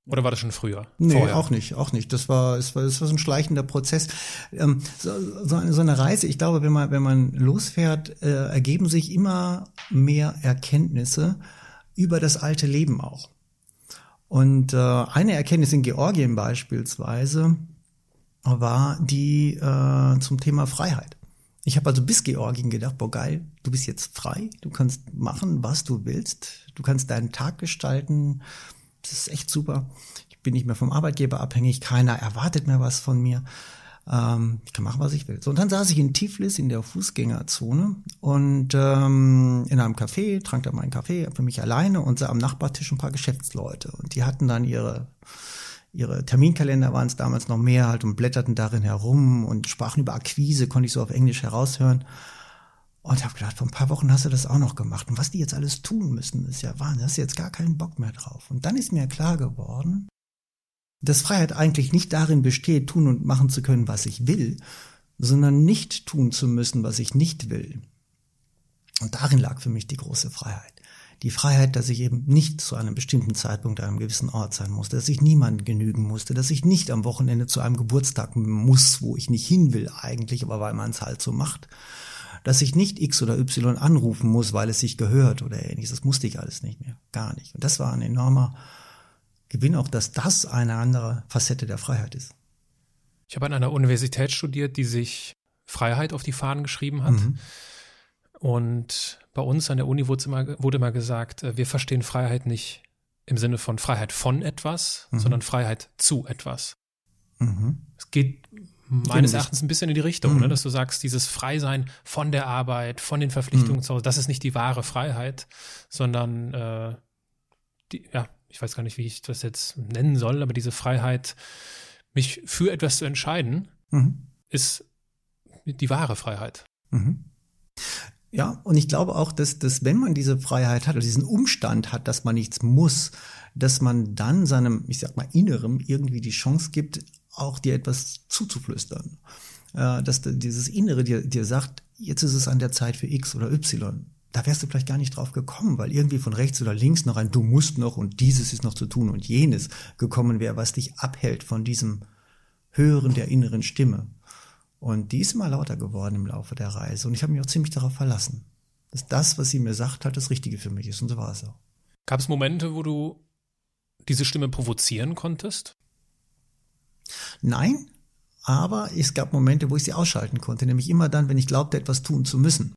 oder war das schon früher? Nee, Vorher? auch nicht, auch nicht. Das war, es war, es war so ein schleichender Prozess. Ähm, so, so, eine, so eine Reise, ich glaube, wenn man, wenn man losfährt, äh, ergeben sich immer mehr Erkenntnisse über das alte Leben auch. Und äh, eine Erkenntnis in Georgien beispielsweise war die äh, zum Thema Freiheit. Ich habe also bis Georgien gedacht, boah geil, du bist jetzt frei, du kannst machen, was du willst, du kannst deinen Tag gestalten, das ist echt super. Ich bin nicht mehr vom Arbeitgeber abhängig, keiner erwartet mehr was von mir. Ähm, ich kann machen, was ich will. So, und dann saß ich in Tiflis in der Fußgängerzone und ähm, in einem Café, trank da meinen Kaffee für mich alleine und sah am Nachbartisch ein paar Geschäftsleute. Und die hatten dann ihre ihre Terminkalender waren es damals noch mehr halt und blätterten darin herum und sprachen über Akquise, konnte ich so auf Englisch heraushören. Und habe gedacht, vor ein paar Wochen hast du das auch noch gemacht. Und was die jetzt alles tun müssen, ist ja Wahnsinn. Hast du jetzt gar keinen Bock mehr drauf. Und dann ist mir klar geworden, dass Freiheit eigentlich nicht darin besteht, tun und machen zu können, was ich will, sondern nicht tun zu müssen, was ich nicht will. Und darin lag für mich die große Freiheit. Die Freiheit, dass ich eben nicht zu einem bestimmten Zeitpunkt an einem gewissen Ort sein musste, dass ich niemandem genügen musste, dass ich nicht am Wochenende zu einem Geburtstag muss, wo ich nicht hin will eigentlich, aber weil man es halt so macht, dass ich nicht X oder Y anrufen muss, weil es sich gehört oder ähnliches. Das musste ich alles nicht mehr. Gar nicht. Und das war ein enormer Gewinn, auch dass das eine andere Facette der Freiheit ist. Ich habe an einer Universität studiert, die sich Freiheit auf die Fahnen geschrieben hat. Mhm. Und bei uns an der Uni wurde immer, wurde immer gesagt, äh, wir verstehen Freiheit nicht im Sinne von Freiheit von etwas, mhm. sondern Freiheit zu etwas. Mhm. Es geht meines Erachtens ein bisschen in die Richtung, ne, mhm. ne, dass du sagst, dieses Freisein von der Arbeit, von den Verpflichtungen mhm. zu Hause, das ist nicht die wahre Freiheit, sondern äh, die, ja, ich weiß gar nicht, wie ich das jetzt nennen soll, aber diese Freiheit, mich für etwas zu entscheiden, mhm. ist die wahre Freiheit. Mhm. Ja, und ich glaube auch, dass, dass wenn man diese Freiheit hat oder diesen Umstand hat, dass man nichts muss, dass man dann seinem, ich sag mal, Innerem irgendwie die Chance gibt, auch dir etwas zuzuflüstern. Äh, dass dieses Innere dir, dir sagt, jetzt ist es an der Zeit für X oder Y. Da wärst du vielleicht gar nicht drauf gekommen, weil irgendwie von rechts oder links noch ein Du musst noch und dieses ist noch zu tun und jenes gekommen wäre, was dich abhält von diesem Hören der inneren Stimme. Und die ist immer lauter geworden im Laufe der Reise und ich habe mich auch ziemlich darauf verlassen, dass das, was sie mir sagt, halt das Richtige für mich ist und so war es auch. Gab es Momente, wo du diese Stimme provozieren konntest? Nein, aber es gab Momente, wo ich sie ausschalten konnte, nämlich immer dann, wenn ich glaubte, etwas tun zu müssen.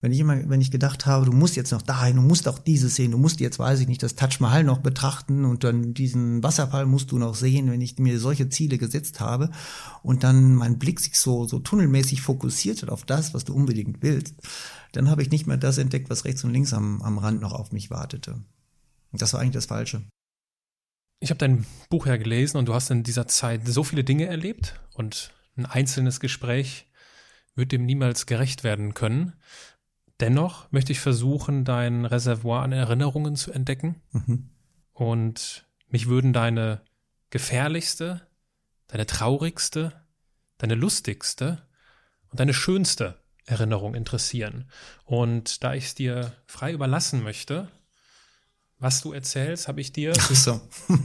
Wenn ich immer, wenn ich gedacht habe, du musst jetzt noch dahin, du musst auch dieses sehen, du musst jetzt, weiß ich nicht, das Taj Mahal noch betrachten und dann diesen Wasserfall musst du noch sehen, wenn ich mir solche Ziele gesetzt habe und dann mein Blick sich so, so tunnelmäßig fokussiert hat auf das, was du unbedingt willst, dann habe ich nicht mehr das entdeckt, was rechts und links am, am Rand noch auf mich wartete. Und das war eigentlich das Falsche. Ich habe dein Buch ja gelesen und du hast in dieser Zeit so viele Dinge erlebt und ein einzelnes Gespräch wird dem niemals gerecht werden können. Dennoch möchte ich versuchen, dein Reservoir an Erinnerungen zu entdecken. Mhm. Und mich würden deine gefährlichste, deine traurigste, deine lustigste und deine schönste Erinnerung interessieren. Und da ich es dir frei überlassen möchte, was du erzählst, habe ich dir Ach so.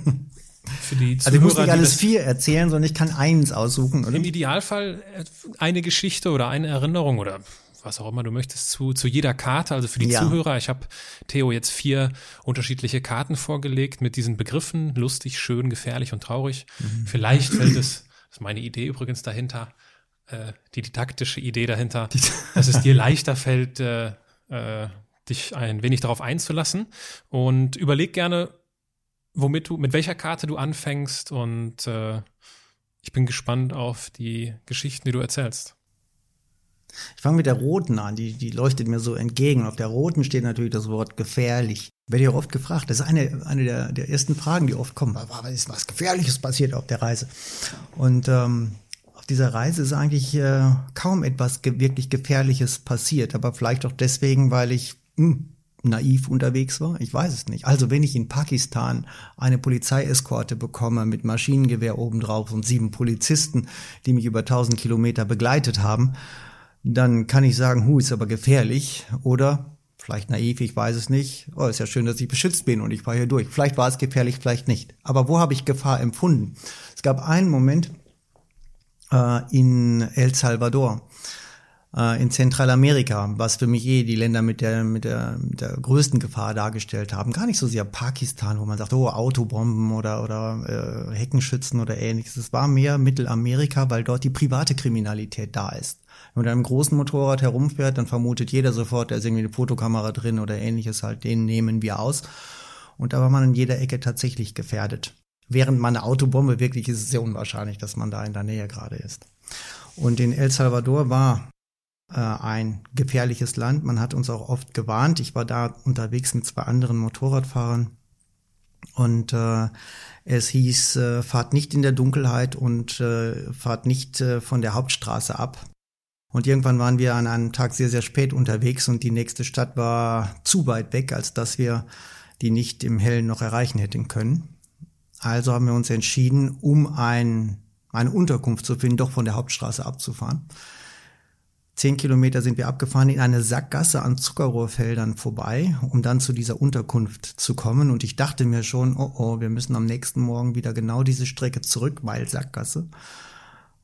für die Zuhörer, Also ich muss nicht alles vier erzählen, sondern ich kann eins aussuchen, oder? Im Idealfall äh, eine Geschichte oder eine Erinnerung oder was auch immer du möchtest zu, zu jeder Karte, also für die ja. Zuhörer. Ich habe Theo jetzt vier unterschiedliche Karten vorgelegt mit diesen Begriffen, lustig, schön, gefährlich und traurig. Mhm. Vielleicht fällt es, das ist meine Idee übrigens dahinter, äh, die didaktische Idee dahinter, dass es dir leichter fällt, äh, äh, dich ein wenig darauf einzulassen. Und überleg gerne, womit du, mit welcher Karte du anfängst und äh, ich bin gespannt auf die Geschichten, die du erzählst. Ich fange mit der roten an, die, die leuchtet mir so entgegen. Auf der roten steht natürlich das Wort gefährlich. Werde auch oft gefragt. Das ist eine, eine der, der ersten Fragen, die oft kommen. Was ist was Gefährliches passiert auf der Reise? Und ähm, auf dieser Reise ist eigentlich äh, kaum etwas ge wirklich Gefährliches passiert. Aber vielleicht auch deswegen, weil ich naiv unterwegs war? Ich weiß es nicht. Also wenn ich in Pakistan eine Polizeieskorte bekomme mit Maschinengewehr obendrauf und sieben Polizisten, die mich über 1000 Kilometer begleitet haben, dann kann ich sagen, hu, ist aber gefährlich. Oder vielleicht naiv, ich weiß es nicht. Oh, ist ja schön, dass ich beschützt bin und ich fahre hier durch. Vielleicht war es gefährlich, vielleicht nicht. Aber wo habe ich Gefahr empfunden? Es gab einen Moment äh, in El Salvador äh, in Zentralamerika, was für mich eh die Länder mit der, mit der, mit der größten Gefahr dargestellt haben. Gar nicht so sehr Pakistan, wo man sagt, oh, Autobomben oder, oder äh, Heckenschützen oder ähnliches. Es war mehr Mittelamerika, weil dort die private Kriminalität da ist. Wenn man mit einem großen Motorrad herumfährt, dann vermutet jeder sofort, da ist irgendwie eine Fotokamera drin oder ähnliches, halt, den nehmen wir aus. Und da war man in jeder Ecke tatsächlich gefährdet. Während man eine Autobombe wirklich ist es sehr unwahrscheinlich, dass man da in der Nähe gerade ist. Und in El Salvador war ein gefährliches Land. Man hat uns auch oft gewarnt. Ich war da unterwegs mit zwei anderen Motorradfahrern und äh, es hieß, äh, fahrt nicht in der Dunkelheit und äh, fahrt nicht äh, von der Hauptstraße ab. Und irgendwann waren wir an einem Tag sehr, sehr spät unterwegs und die nächste Stadt war zu weit weg, als dass wir die nicht im Hellen noch erreichen hätten können. Also haben wir uns entschieden, um ein, eine Unterkunft zu finden, doch von der Hauptstraße abzufahren. Zehn Kilometer sind wir abgefahren in eine Sackgasse an Zuckerrohrfeldern vorbei, um dann zu dieser Unterkunft zu kommen. Und ich dachte mir schon, oh oh, wir müssen am nächsten Morgen wieder genau diese Strecke zurück, weil Sackgasse.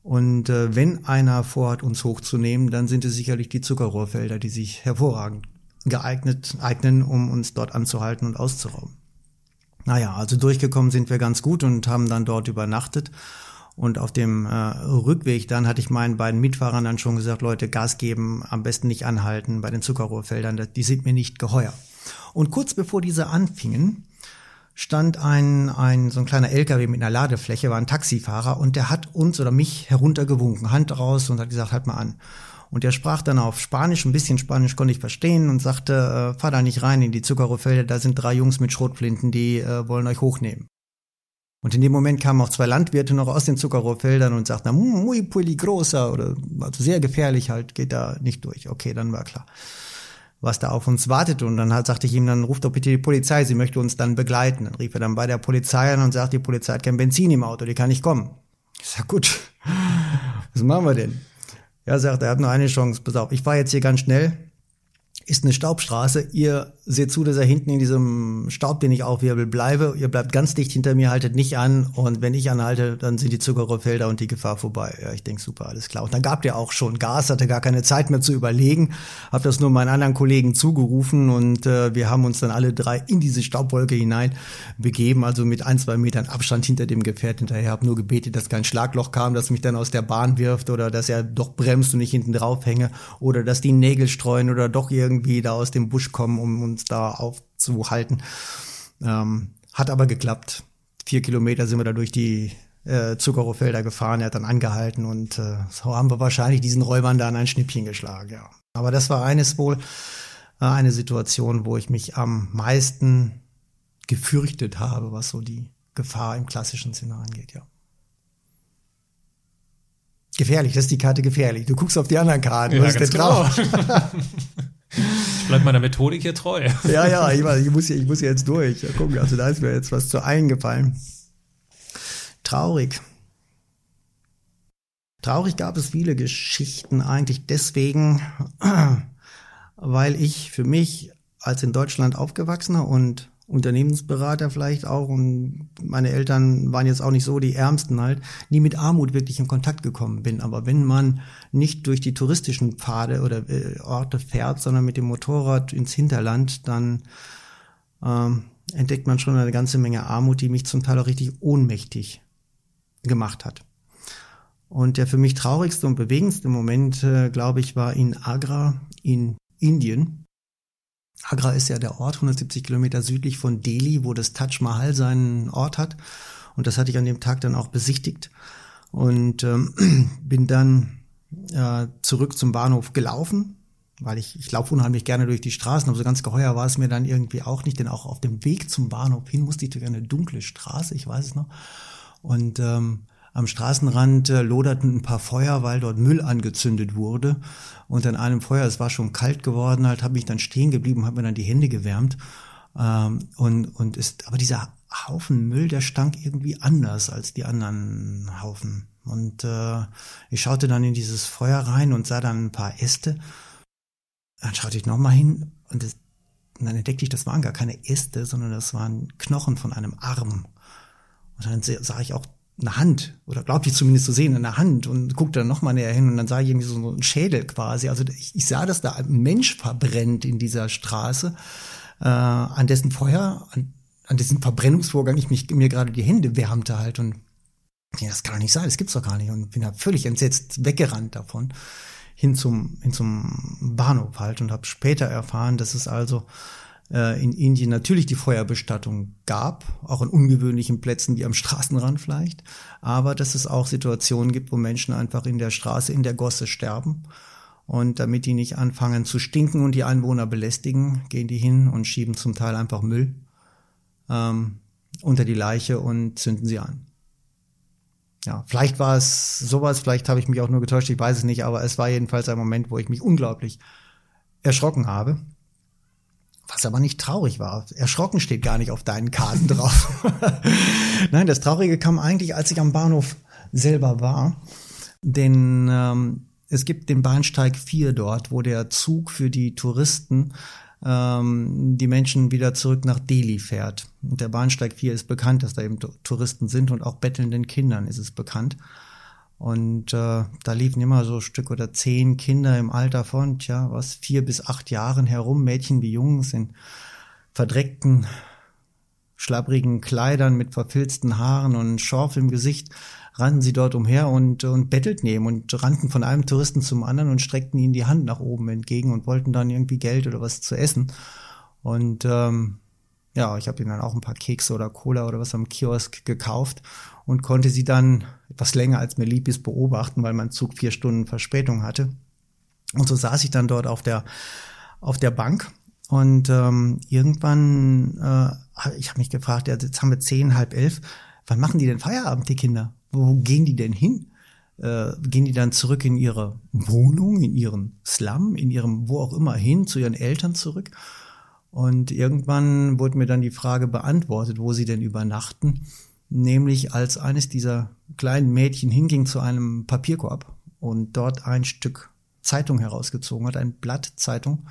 Und äh, wenn einer vorhat, uns hochzunehmen, dann sind es sicherlich die Zuckerrohrfelder, die sich hervorragend geeignet eignen, um uns dort anzuhalten und auszurauben. Naja, also durchgekommen sind wir ganz gut und haben dann dort übernachtet und auf dem äh, Rückweg dann hatte ich meinen beiden Mitfahrern dann schon gesagt, Leute, Gas geben, am besten nicht anhalten bei den Zuckerrohrfeldern, die sind mir nicht geheuer. Und kurz bevor diese anfingen, stand ein, ein so ein kleiner LKW mit einer Ladefläche, war ein Taxifahrer und der hat uns oder mich heruntergewunken, Hand raus und hat gesagt, halt mal an. Und der sprach dann auf Spanisch, ein bisschen Spanisch konnte ich verstehen und sagte, äh, fahr da nicht rein in die Zuckerrohrfelder, da sind drei Jungs mit Schrotflinten, die äh, wollen euch hochnehmen. Und in dem Moment kamen auch zwei Landwirte noch aus den Zuckerrohrfeldern und sagten, muy peligrosa oder also sehr gefährlich halt, geht da nicht durch. Okay, dann war klar, was da auf uns wartet. Und dann halt sagte ich ihm, dann ruft doch bitte die Polizei, sie möchte uns dann begleiten. Dann rief er dann bei der Polizei an und sagt, die Polizei hat kein Benzin im Auto, die kann nicht kommen. Ich sag, gut, was machen wir denn? Ja, sagt, er hat nur eine Chance. Pass auf, ich fahre jetzt hier ganz schnell ist eine Staubstraße. Ihr seht zu, dass er hinten in diesem Staub, den ich aufwirbel, bleibe. Ihr bleibt ganz dicht hinter mir, haltet nicht an. Und wenn ich anhalte, dann sind die Zuckerrohrfelder und die Gefahr vorbei. Ja, ich denke, super, alles klar. Und dann gab der auch schon Gas, hatte gar keine Zeit mehr zu überlegen. Hab das nur meinen anderen Kollegen zugerufen und äh, wir haben uns dann alle drei in diese Staubwolke hinein begeben. Also mit ein, zwei Metern Abstand hinter dem Gefährt hinterher. Hab nur gebetet, dass kein Schlagloch kam, das mich dann aus der Bahn wirft oder dass er doch bremst und ich hinten drauf hänge oder dass die Nägel streuen oder doch irgendwie da aus dem Busch kommen, um uns da aufzuhalten. Ähm, hat aber geklappt. Vier Kilometer sind wir da durch die äh, Zuckerrohrfelder gefahren. Er hat dann angehalten und äh, so haben wir wahrscheinlich diesen Räubern da an ein Schnippchen geschlagen. Ja. Aber das war eines wohl äh, eine Situation, wo ich mich am meisten gefürchtet habe, was so die Gefahr im klassischen Sinne angeht. Ja. Gefährlich, das ist die Karte gefährlich. Du guckst auf die anderen Karten. Ja, was ist denn drauf? Ich bleib meiner Methodik hier treu. Ja, ja, ich, ich, muss, ich muss jetzt durch. Ja, gucken, also da ist mir jetzt was zu eingefallen. Traurig. Traurig gab es viele Geschichten eigentlich deswegen, weil ich für mich als in Deutschland aufgewachsener und Unternehmensberater vielleicht auch und meine Eltern waren jetzt auch nicht so die Ärmsten halt, nie mit Armut wirklich in Kontakt gekommen bin. Aber wenn man nicht durch die touristischen Pfade oder äh, Orte fährt, sondern mit dem Motorrad ins Hinterland, dann ähm, entdeckt man schon eine ganze Menge Armut, die mich zum Teil auch richtig ohnmächtig gemacht hat. Und der für mich traurigste und bewegendste Moment, äh, glaube ich, war in Agra in Indien Agra ist ja der Ort 170 Kilometer südlich von Delhi, wo das Taj Mahal seinen Ort hat. Und das hatte ich an dem Tag dann auch besichtigt und ähm, bin dann äh, zurück zum Bahnhof gelaufen, weil ich, ich laufe unheimlich gerne durch die Straßen, aber so ganz geheuer war es mir dann irgendwie auch nicht, denn auch auf dem Weg zum Bahnhof hin musste ich durch eine dunkle Straße, ich weiß es noch. Und ähm, am Straßenrand äh, loderten ein paar Feuer, weil dort Müll angezündet wurde. Und an einem Feuer, es war schon kalt geworden, halt habe ich dann stehen geblieben, habe mir dann die Hände gewärmt. Ähm, und und ist, aber dieser Haufen Müll, der stank irgendwie anders als die anderen Haufen. Und äh, ich schaute dann in dieses Feuer rein und sah dann ein paar Äste. Dann schaute ich nochmal hin und, das, und dann entdeckte ich, das waren gar keine Äste, sondern das waren Knochen von einem Arm. Und dann sah ich auch eine Hand oder glaubte ich zumindest zu sehen, eine Hand und guckte dann nochmal näher hin und dann sah ich irgendwie so einen Schädel quasi. Also ich, ich sah, dass da ein Mensch verbrennt in dieser Straße, äh, an dessen Feuer, an, an dessen Verbrennungsvorgang ich mich mir gerade die Hände wärmte halt und ja, das kann doch nicht sein, das gibt's doch gar nicht und bin da völlig entsetzt weggerannt davon hin zum hin zum Bahnhof halt und habe später erfahren, dass es also äh, in Indien natürlich die Feuerbestattung gab, auch an ungewöhnlichen Plätzen wie am Straßenrand vielleicht, aber dass es auch Situationen gibt, wo Menschen einfach in der Straße, in der Gosse sterben. Und damit die nicht anfangen zu stinken und die Einwohner belästigen, gehen die hin und schieben zum Teil einfach Müll ähm, unter die Leiche und zünden sie an. Ja, vielleicht war es sowas, vielleicht habe ich mich auch nur getäuscht, ich weiß es nicht, aber es war jedenfalls ein Moment, wo ich mich unglaublich erschrocken habe. Was aber nicht traurig war. Erschrocken steht gar nicht auf deinen Karten drauf. Nein, das Traurige kam eigentlich, als ich am Bahnhof selber war. Denn ähm, es gibt den Bahnsteig 4 dort, wo der Zug für die Touristen ähm, die Menschen wieder zurück nach Delhi fährt. Und der Bahnsteig 4 ist bekannt, dass da eben Touristen sind und auch bettelnden Kindern ist es bekannt. Und äh, da liefen immer so Stück oder zehn Kinder im Alter von, tja, was, vier bis acht Jahren herum, Mädchen wie Jungs in verdreckten, schlapprigen Kleidern mit verfilzten Haaren und Schorf im Gesicht, rannten sie dort umher und, und bettelten eben und rannten von einem Touristen zum anderen und streckten ihnen die Hand nach oben entgegen und wollten dann irgendwie Geld oder was zu essen. Und ähm, ja, ich habe ihnen dann auch ein paar Kekse oder Cola oder was am Kiosk gekauft und konnte sie dann etwas länger als mir lieb ist beobachten, weil mein Zug vier Stunden Verspätung hatte. Und so saß ich dann dort auf der auf der Bank und ähm, irgendwann, äh, ich habe mich gefragt, ja, jetzt haben wir zehn, halb elf, wann machen die denn Feierabend, die Kinder? Wo gehen die denn hin? Äh, gehen die dann zurück in ihre Wohnung, in ihren Slum, in ihrem wo auch immer hin, zu ihren Eltern zurück? Und irgendwann wurde mir dann die Frage beantwortet, wo sie denn übernachten. Nämlich als eines dieser kleinen Mädchen hinging zu einem Papierkorb und dort ein Stück Zeitung herausgezogen hat, ein Blatt Zeitung,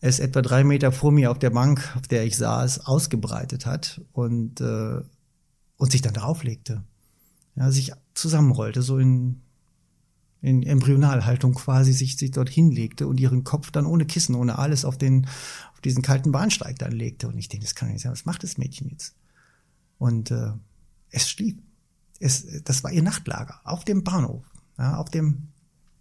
es etwa drei Meter vor mir auf der Bank, auf der ich saß, ausgebreitet hat und, äh, und sich dann drauflegte. Ja, sich zusammenrollte, so in, in Embryonalhaltung quasi sich, sich dort hinlegte und ihren Kopf dann ohne Kissen, ohne alles auf den, auf diesen kalten Bahnsteig dann legte. Und ich denke, das kann nicht sein, was macht das Mädchen jetzt? Und äh, es schlief. Es, das war ihr Nachtlager auf dem Bahnhof, ja, auf dem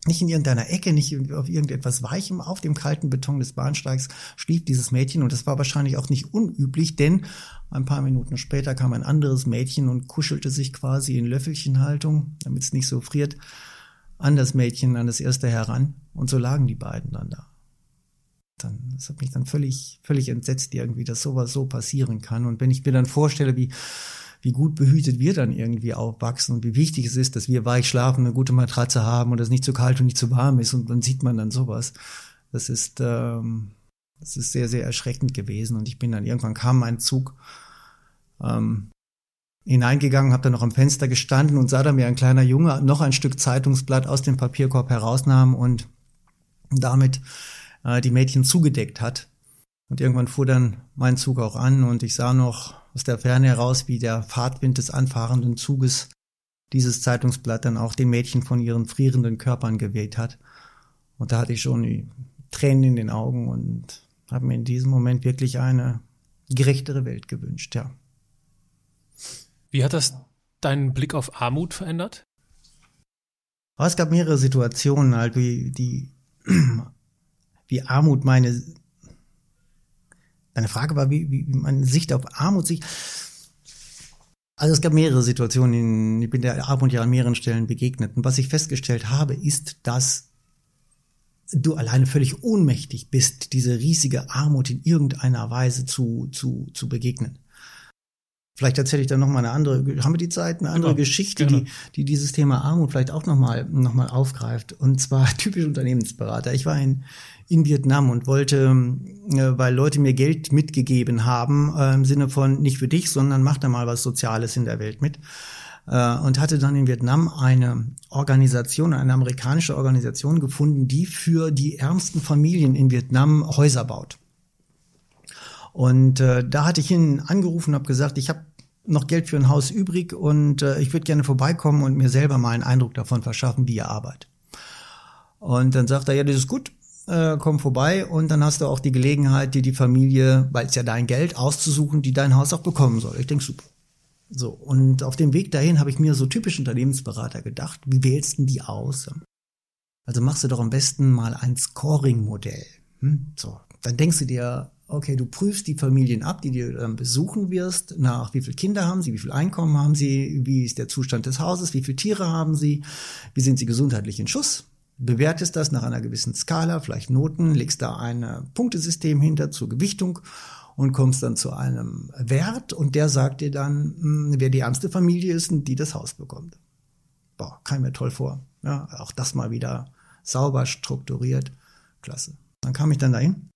nicht in irgendeiner Ecke, nicht auf irgendetwas Weichem, auf dem kalten Beton des Bahnsteigs schlief dieses Mädchen und das war wahrscheinlich auch nicht unüblich, denn ein paar Minuten später kam ein anderes Mädchen und kuschelte sich quasi in Löffelchenhaltung, damit es nicht so friert, an das Mädchen, an das erste heran und so lagen die beiden dann da. Dann, das hat mich dann völlig, völlig entsetzt irgendwie, dass sowas so passieren kann und wenn ich mir dann vorstelle, wie wie gut behütet wir dann irgendwie aufwachsen und wie wichtig es ist, dass wir weich schlafen, eine gute Matratze haben und es nicht zu kalt und nicht zu warm ist und dann sieht man dann sowas. Das ist, ähm, das ist sehr, sehr erschreckend gewesen und ich bin dann irgendwann kam ein Zug ähm, hineingegangen, habe dann noch am Fenster gestanden und sah da mir ein kleiner Junge noch ein Stück Zeitungsblatt aus dem Papierkorb herausnahm und damit äh, die Mädchen zugedeckt hat. Und irgendwann fuhr dann mein Zug auch an und ich sah noch aus der Ferne heraus, wie der Fahrtwind des anfahrenden Zuges dieses Zeitungsblatt dann auch den Mädchen von ihren frierenden Körpern geweht hat. Und da hatte ich schon die Tränen in den Augen und habe mir in diesem Moment wirklich eine gerechtere Welt gewünscht, ja. Wie hat das deinen Blick auf Armut verändert? Aber es gab mehrere Situationen, halt, wie die, wie Armut meine Deine Frage war, wie, wie meine Sicht auf Armut sich. Also es gab mehrere Situationen, ich bin der Armut ja an mehreren Stellen begegnet. Und was ich festgestellt habe, ist, dass du alleine völlig ohnmächtig bist, diese riesige Armut in irgendeiner Weise zu, zu, zu begegnen. Vielleicht erzähle ich dann noch mal eine andere, haben wir die Zeit, eine andere genau, Geschichte, genau. die, die dieses Thema Armut vielleicht auch noch mal, noch mal aufgreift. Und zwar typisch Unternehmensberater. Ich war in, in Vietnam und wollte, äh, weil Leute mir Geld mitgegeben haben, äh, im Sinne von nicht für dich, sondern mach da mal was Soziales in der Welt mit. Äh, und hatte dann in Vietnam eine Organisation, eine amerikanische Organisation gefunden, die für die ärmsten Familien in Vietnam Häuser baut. Und äh, da hatte ich ihn angerufen und habe gesagt, ich habe noch Geld für ein Haus übrig und äh, ich würde gerne vorbeikommen und mir selber mal einen Eindruck davon verschaffen, wie ihr arbeitet. Und dann sagt er, ja, das ist gut, äh, komm vorbei und dann hast du auch die Gelegenheit, dir die Familie, weil es ja dein Geld, auszusuchen, die dein Haus auch bekommen soll. Ich denk super. So, und auf dem Weg dahin habe ich mir so typisch Unternehmensberater gedacht, wie wählst du die aus? Also machst du doch am besten mal ein Scoring-Modell. Hm? So, dann denkst du dir, okay, du prüfst die Familien ab, die du dann besuchen wirst, nach wie viele Kinder haben sie, wie viel Einkommen haben sie, wie ist der Zustand des Hauses, wie viele Tiere haben sie, wie sind sie gesundheitlich in Schuss, bewertest das nach einer gewissen Skala, vielleicht Noten, legst da ein Punktesystem hinter zur Gewichtung und kommst dann zu einem Wert und der sagt dir dann, hm, wer die ärmste Familie ist und die das Haus bekommt. Boah, kam mir toll vor. Ja, auch das mal wieder sauber strukturiert. Klasse. Dann kam ich dann dahin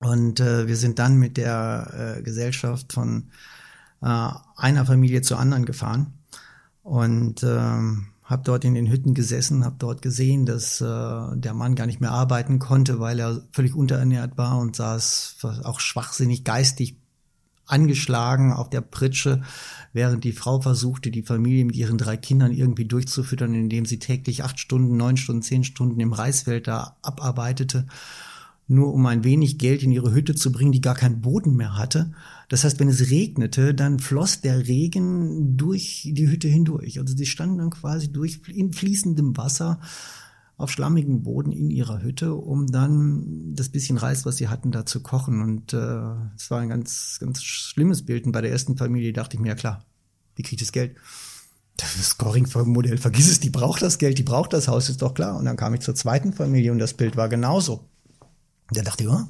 und äh, wir sind dann mit der äh, Gesellschaft von äh, einer Familie zur anderen gefahren und ähm, habe dort in den Hütten gesessen, habe dort gesehen, dass äh, der Mann gar nicht mehr arbeiten konnte, weil er völlig unterernährt war und saß auch schwachsinnig geistig angeschlagen auf der Pritsche, während die Frau versuchte, die Familie mit ihren drei Kindern irgendwie durchzufüttern, indem sie täglich acht Stunden, neun Stunden, zehn Stunden im Reisfeld da abarbeitete nur um ein wenig Geld in ihre Hütte zu bringen, die gar keinen Boden mehr hatte. Das heißt, wenn es regnete, dann floss der Regen durch die Hütte hindurch. Also sie standen dann quasi durch in fließendem Wasser auf schlammigem Boden in ihrer Hütte, um dann das bisschen Reis, was sie hatten, da zu kochen. Und äh, es war ein ganz, ganz schlimmes Bild. Und bei der ersten Familie dachte ich mir, ja klar, die kriegt das Geld. Das Scoring-Modell, vergiss es, die braucht das Geld, die braucht das Haus, ist doch klar. Und dann kam ich zur zweiten Familie und das Bild war genauso. Und der dachte, ja,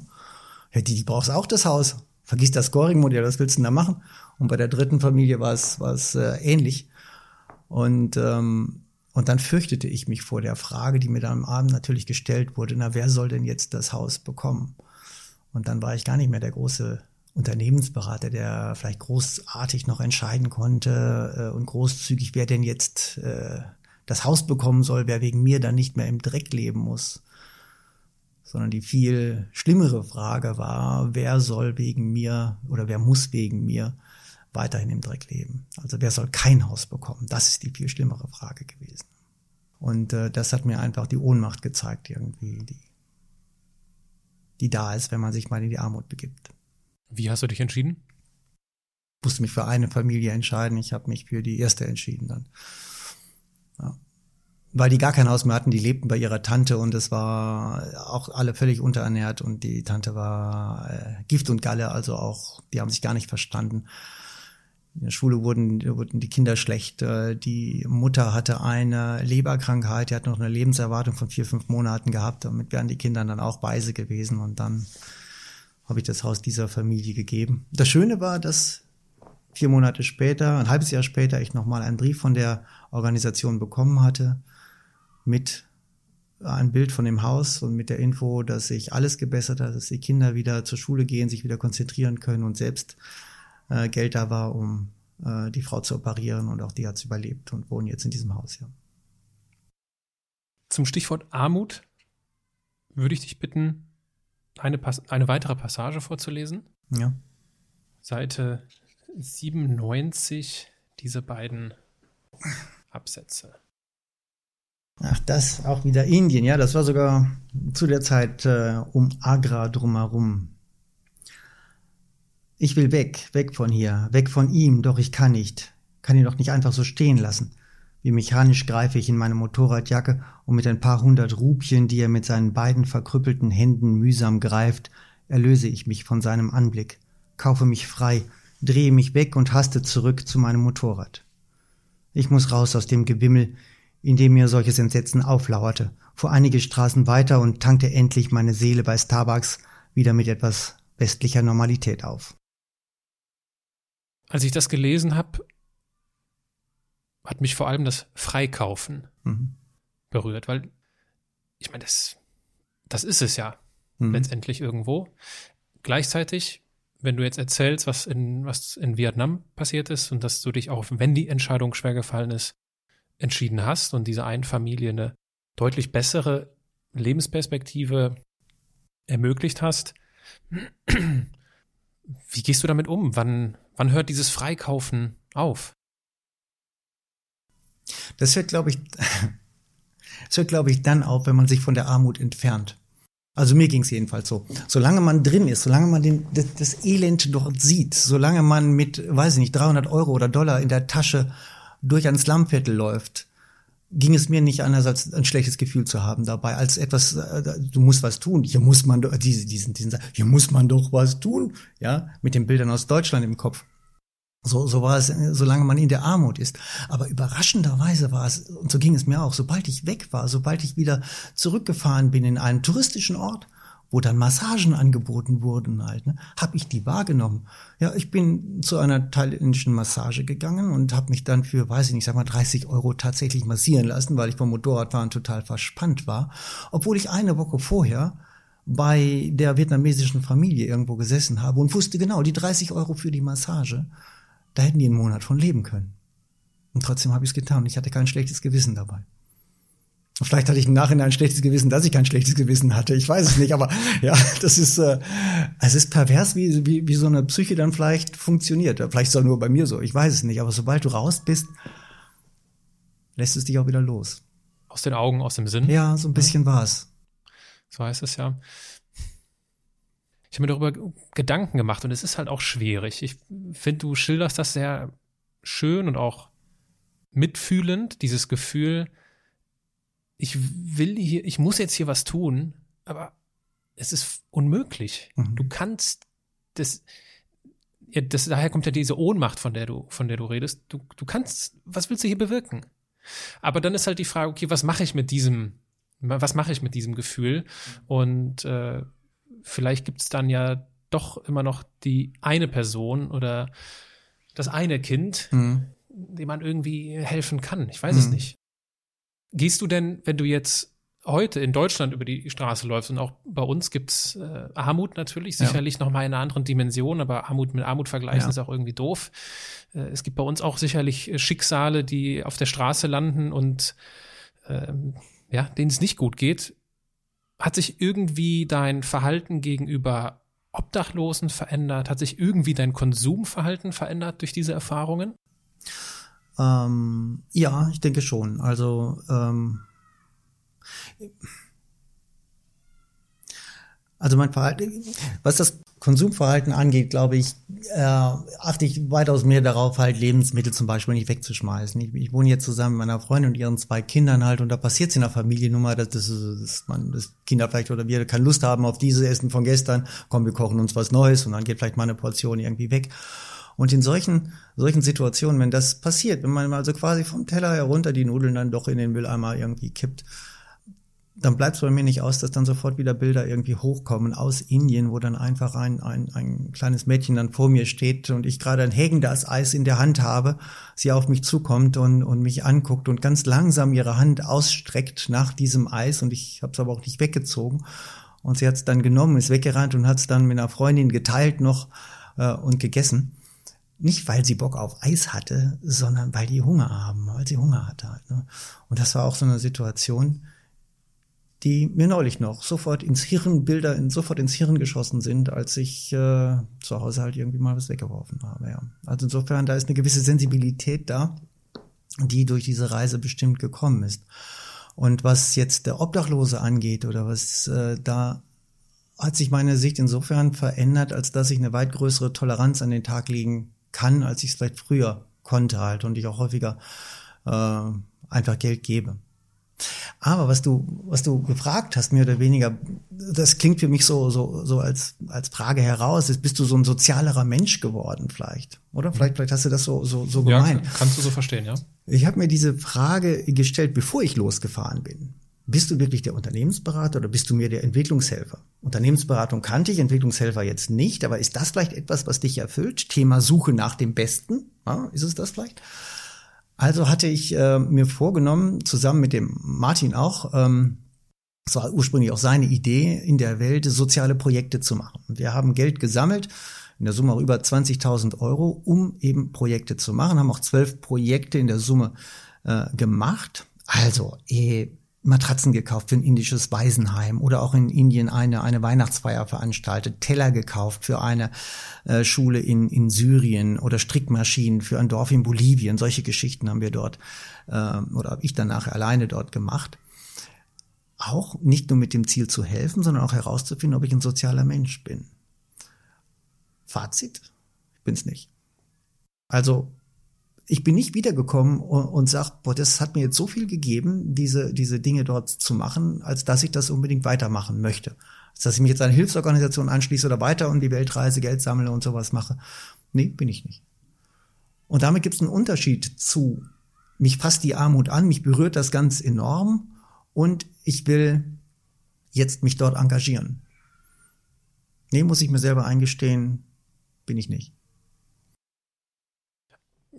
die, die brauchst auch das Haus. Vergiss das Scoring-Modell, was willst du denn da machen? Und bei der dritten Familie war es, war es äh, ähnlich. Und, ähm, und dann fürchtete ich mich vor der Frage, die mir dann am Abend natürlich gestellt wurde, na, wer soll denn jetzt das Haus bekommen? Und dann war ich gar nicht mehr der große Unternehmensberater, der vielleicht großartig noch entscheiden konnte äh, und großzügig, wer denn jetzt äh, das Haus bekommen soll, wer wegen mir dann nicht mehr im Dreck leben muss. Sondern die viel schlimmere Frage war, wer soll wegen mir oder wer muss wegen mir weiterhin im Dreck leben? Also wer soll kein Haus bekommen? Das ist die viel schlimmere Frage gewesen. Und äh, das hat mir einfach die Ohnmacht gezeigt, irgendwie, die, die da ist, wenn man sich mal in die Armut begibt. Wie hast du dich entschieden? Ich musste mich für eine Familie entscheiden. Ich habe mich für die erste entschieden dann. Ja. Weil die gar kein Haus mehr hatten, die lebten bei ihrer Tante und es war auch alle völlig unterernährt und die Tante war äh, Gift und Galle, also auch, die haben sich gar nicht verstanden. In der Schule wurden, wurden die Kinder schlecht. Äh, die Mutter hatte eine Leberkrankheit, die hat noch eine Lebenserwartung von vier, fünf Monaten gehabt. Damit wären die Kinder dann auch weise gewesen und dann habe ich das Haus dieser Familie gegeben. Das Schöne war, dass vier Monate später, ein halbes Jahr später, ich nochmal einen Brief von der Organisation bekommen hatte mit ein Bild von dem Haus und mit der Info, dass sich alles gebessert hat, dass die Kinder wieder zur Schule gehen, sich wieder konzentrieren können und selbst äh, Geld da war, um äh, die Frau zu operieren und auch die hat es überlebt und wohnen jetzt in diesem Haus, ja. Zum Stichwort Armut würde ich dich bitten, eine, eine weitere Passage vorzulesen. Ja. Seite 97, diese beiden Absätze. Ach, das auch wieder Indien, ja, das war sogar zu der Zeit äh, um Agra drumherum. Ich will weg, weg von hier, weg von ihm, doch ich kann nicht, kann ihn doch nicht einfach so stehen lassen. Wie mechanisch greife ich in meine Motorradjacke und mit ein paar hundert Rupien, die er mit seinen beiden verkrüppelten Händen mühsam greift, erlöse ich mich von seinem Anblick, kaufe mich frei, drehe mich weg und haste zurück zu meinem Motorrad. Ich muss raus aus dem Gewimmel, in dem mir solches Entsetzen auflauerte, fuhr einige Straßen weiter und tankte endlich meine Seele bei Starbucks wieder mit etwas westlicher Normalität auf. Als ich das gelesen habe, hat mich vor allem das Freikaufen mhm. berührt, weil ich meine, das, das ist es ja mhm. letztendlich irgendwo. Gleichzeitig, wenn du jetzt erzählst, was in, was in Vietnam passiert ist und dass du dich auch, wenn die Entscheidung schwer gefallen ist, entschieden hast und diese eine Familie eine deutlich bessere Lebensperspektive ermöglicht hast, wie gehst du damit um? Wann, wann hört dieses Freikaufen auf? Das hört, glaube ich, das hört, glaube ich, dann auf, wenn man sich von der Armut entfernt. Also mir ging es jedenfalls so. Solange man drin ist, solange man den, das, das, Elend dort sieht, solange man mit, weiß ich nicht, 300 Euro oder Dollar in der Tasche durch ein Slumviertel läuft, ging es mir nicht anders, als ein schlechtes Gefühl zu haben dabei, als etwas, äh, du musst was tun, hier muss man doch, diese, diesen, diesen, hier muss man doch was tun, ja, mit den Bildern aus Deutschland im Kopf. So, so war es, solange man in der Armut ist. Aber überraschenderweise war es, und so ging es mir auch, sobald ich weg war, sobald ich wieder zurückgefahren bin in einen touristischen Ort, wo dann Massagen angeboten wurden halt, ne, habe ich die wahrgenommen. Ja, ich bin zu einer thailändischen Massage gegangen und habe mich dann für, weiß ich nicht, sag mal 30 Euro tatsächlich massieren lassen, weil ich vom Motorradfahren total verspannt war, obwohl ich eine Woche vorher bei der vietnamesischen Familie irgendwo gesessen habe und wusste genau, die 30 Euro für die Massage da hätten die einen Monat von leben können. Und trotzdem habe ich es getan. Ich hatte kein schlechtes Gewissen dabei. Vielleicht hatte ich im Nachhinein ein schlechtes Gewissen, dass ich kein schlechtes Gewissen hatte. Ich weiß es nicht, aber ja, das ist, äh, es ist pervers, wie, wie, wie so eine Psyche dann vielleicht funktioniert. Vielleicht ist es auch nur bei mir so, ich weiß es nicht. Aber sobald du raus bist, lässt es dich auch wieder los. Aus den Augen, aus dem Sinn? Ja, so ein bisschen ja. war es. So heißt es ja ich habe mir darüber Gedanken gemacht und es ist halt auch schwierig. Ich finde, du schilderst das sehr schön und auch mitfühlend, dieses Gefühl, ich will hier, ich muss jetzt hier was tun, aber es ist unmöglich. Mhm. Du kannst das, ja, das, daher kommt ja diese Ohnmacht, von der du, von der du redest. Du, du kannst, was willst du hier bewirken? Aber dann ist halt die Frage, okay, was mache ich mit diesem, was mache ich mit diesem Gefühl? Und äh, vielleicht gibt es dann ja doch immer noch die eine Person oder das eine Kind, mhm. dem man irgendwie helfen kann. Ich weiß mhm. es nicht. Gehst du denn, wenn du jetzt heute in Deutschland über die Straße läufst und auch bei uns gibt's äh, Armut natürlich, sicherlich ja. noch mal in einer anderen Dimension, aber Armut mit Armut vergleichen ja. ist auch irgendwie doof. Äh, es gibt bei uns auch sicherlich Schicksale, die auf der Straße landen und ähm, ja, denen es nicht gut geht. Hat sich irgendwie dein Verhalten gegenüber Obdachlosen verändert? Hat sich irgendwie dein Konsumverhalten verändert durch diese Erfahrungen? Ähm, ja, ich denke schon. Also ähm, also mein Verhalten, was das Konsumverhalten angeht, glaube ich, äh, achte ich weitaus mehr darauf, halt Lebensmittel zum Beispiel nicht wegzuschmeißen. Ich, ich wohne jetzt zusammen mit meiner Freundin und ihren zwei Kindern halt und da passiert es in der Familie nun mal, dass, dass, dass man, das Kinder vielleicht oder wir keine Lust haben auf diese Essen von gestern, komm, wir kochen uns was Neues und dann geht vielleicht mal eine Portion irgendwie weg. Und in solchen, solchen Situationen, wenn das passiert, wenn man also quasi vom Teller herunter die Nudeln dann doch in den Mülleimer irgendwie kippt, dann bleibt es bei mir nicht aus, dass dann sofort wieder Bilder irgendwie hochkommen aus Indien, wo dann einfach ein, ein, ein kleines Mädchen dann vor mir steht und ich gerade ein hägendes Eis in der Hand habe, sie auf mich zukommt und, und mich anguckt und ganz langsam ihre Hand ausstreckt nach diesem Eis und ich habe es aber auch nicht weggezogen. Und sie hat es dann genommen, ist weggerannt und hat es dann mit einer Freundin geteilt noch äh, und gegessen. Nicht, weil sie Bock auf Eis hatte, sondern weil die Hunger haben, weil sie Hunger hatte. Halt, ne? Und das war auch so eine Situation, die mir neulich noch sofort ins Hirn, Bilder in, sofort ins Hirn geschossen sind, als ich äh, zu Hause halt irgendwie mal was weggeworfen habe. Ja. Also insofern, da ist eine gewisse Sensibilität da, die durch diese Reise bestimmt gekommen ist. Und was jetzt der Obdachlose angeht oder was äh, da hat sich meine Sicht insofern verändert, als dass ich eine weit größere Toleranz an den Tag legen kann, als ich es vielleicht früher konnte halt und ich auch häufiger äh, einfach Geld gebe. Aber was du, was du gefragt hast, mehr oder weniger, das klingt für mich so, so, so als, als Frage heraus. Ist, bist du so ein sozialerer Mensch geworden vielleicht? Oder? Vielleicht, vielleicht hast du das so, so, so gemeint. Ja, kannst du so verstehen, ja. Ich habe mir diese Frage gestellt, bevor ich losgefahren bin. Bist du wirklich der Unternehmensberater oder bist du mir der Entwicklungshelfer? Unternehmensberatung kannte ich, Entwicklungshelfer jetzt nicht, aber ist das vielleicht etwas, was dich erfüllt? Thema Suche nach dem Besten? Ja, ist es das vielleicht? Also hatte ich äh, mir vorgenommen, zusammen mit dem Martin auch, ähm, das war ursprünglich auch seine Idee, in der Welt soziale Projekte zu machen. Wir haben Geld gesammelt, in der Summe auch über 20.000 Euro, um eben Projekte zu machen, haben auch zwölf Projekte in der Summe äh, gemacht. Also, eh, Matratzen gekauft für ein indisches Waisenheim oder auch in Indien eine, eine Weihnachtsfeier veranstaltet, Teller gekauft für eine äh, Schule in, in Syrien oder Strickmaschinen für ein Dorf in Bolivien. Solche Geschichten haben wir dort äh, oder habe ich danach alleine dort gemacht. Auch nicht nur mit dem Ziel zu helfen, sondern auch herauszufinden, ob ich ein sozialer Mensch bin. Fazit, ich bin's nicht. Also ich bin nicht wiedergekommen und, und sag, boah, das hat mir jetzt so viel gegeben, diese, diese Dinge dort zu machen, als dass ich das unbedingt weitermachen möchte. Als dass ich mich jetzt einer Hilfsorganisation anschließe oder weiter und die Weltreise, Geld sammle und sowas mache. Nee, bin ich nicht. Und damit gibt es einen Unterschied zu, mich fasst die Armut an, mich berührt das ganz enorm und ich will jetzt mich dort engagieren. Nee, muss ich mir selber eingestehen, bin ich nicht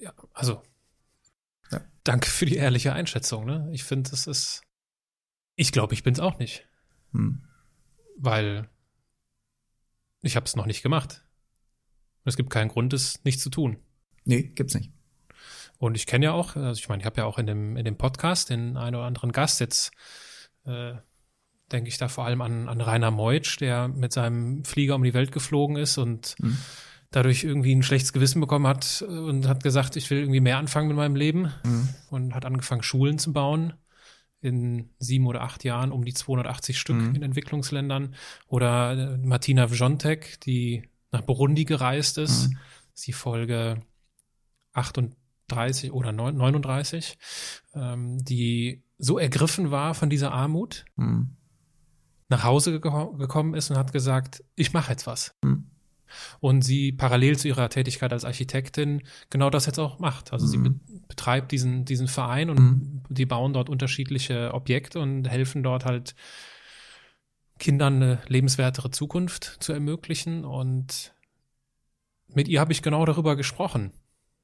ja, also ja. danke für die ehrliche Einschätzung. Ne? Ich finde, das ist. Ich glaube, ich bin es auch nicht. Hm. Weil ich habe es noch nicht gemacht. Es gibt keinen Grund, es nicht zu tun. Nee, gibt's nicht. Und ich kenne ja auch, also ich meine, ich habe ja auch in dem, in dem Podcast den einen oder anderen Gast jetzt, äh, denke ich da vor allem an, an Rainer Meutsch, der mit seinem Flieger um die Welt geflogen ist und mhm dadurch irgendwie ein schlechtes Gewissen bekommen hat und hat gesagt, ich will irgendwie mehr anfangen mit meinem Leben mhm. und hat angefangen, Schulen zu bauen in sieben oder acht Jahren um die 280 Stück mhm. in Entwicklungsländern. Oder äh, Martina Wjontek, die nach Burundi gereist ist, mhm. ist die Folge 38 oder 39, ähm, die so ergriffen war von dieser Armut, mhm. nach Hause geko gekommen ist und hat gesagt, ich mache jetzt was. Und sie parallel zu ihrer Tätigkeit als Architektin genau das jetzt auch macht. Also mhm. sie betreibt diesen, diesen Verein und mhm. die bauen dort unterschiedliche Objekte und helfen dort halt Kindern eine lebenswertere Zukunft zu ermöglichen. Und mit ihr habe ich genau darüber gesprochen.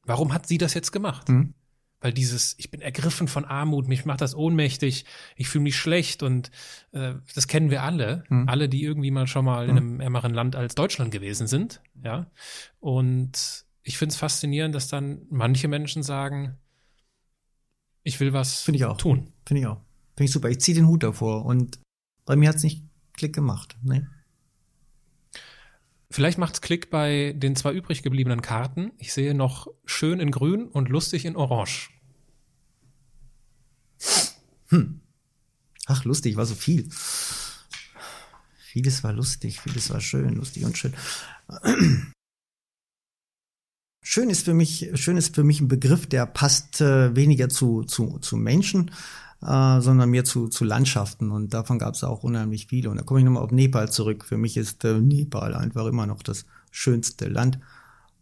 Warum hat sie das jetzt gemacht? Mhm. Weil dieses, ich bin ergriffen von Armut, mich macht das ohnmächtig, ich fühle mich schlecht und äh, das kennen wir alle. Mhm. Alle, die irgendwie mal schon mal mhm. in einem ärmeren Land als Deutschland gewesen sind. Ja. Und ich finde es faszinierend, dass dann manche Menschen sagen, ich will was Finde ich auch. tun. Finde ich auch. Finde ich super. Ich ziehe den Hut davor und bei mir hat es nicht Klick gemacht. Nee. Vielleicht macht's Klick bei den zwei übrig gebliebenen Karten. Ich sehe noch schön in grün und lustig in orange. Hm. Ach, lustig, war so viel. Vieles war lustig, vieles war schön, lustig und schön. Schön ist für mich, schön ist für mich ein Begriff, der passt äh, weniger zu, zu, zu Menschen, äh, sondern mehr zu, zu Landschaften. Und davon gab es auch unheimlich viele. Und da komme ich nochmal auf Nepal zurück. Für mich ist äh, Nepal einfach immer noch das schönste Land.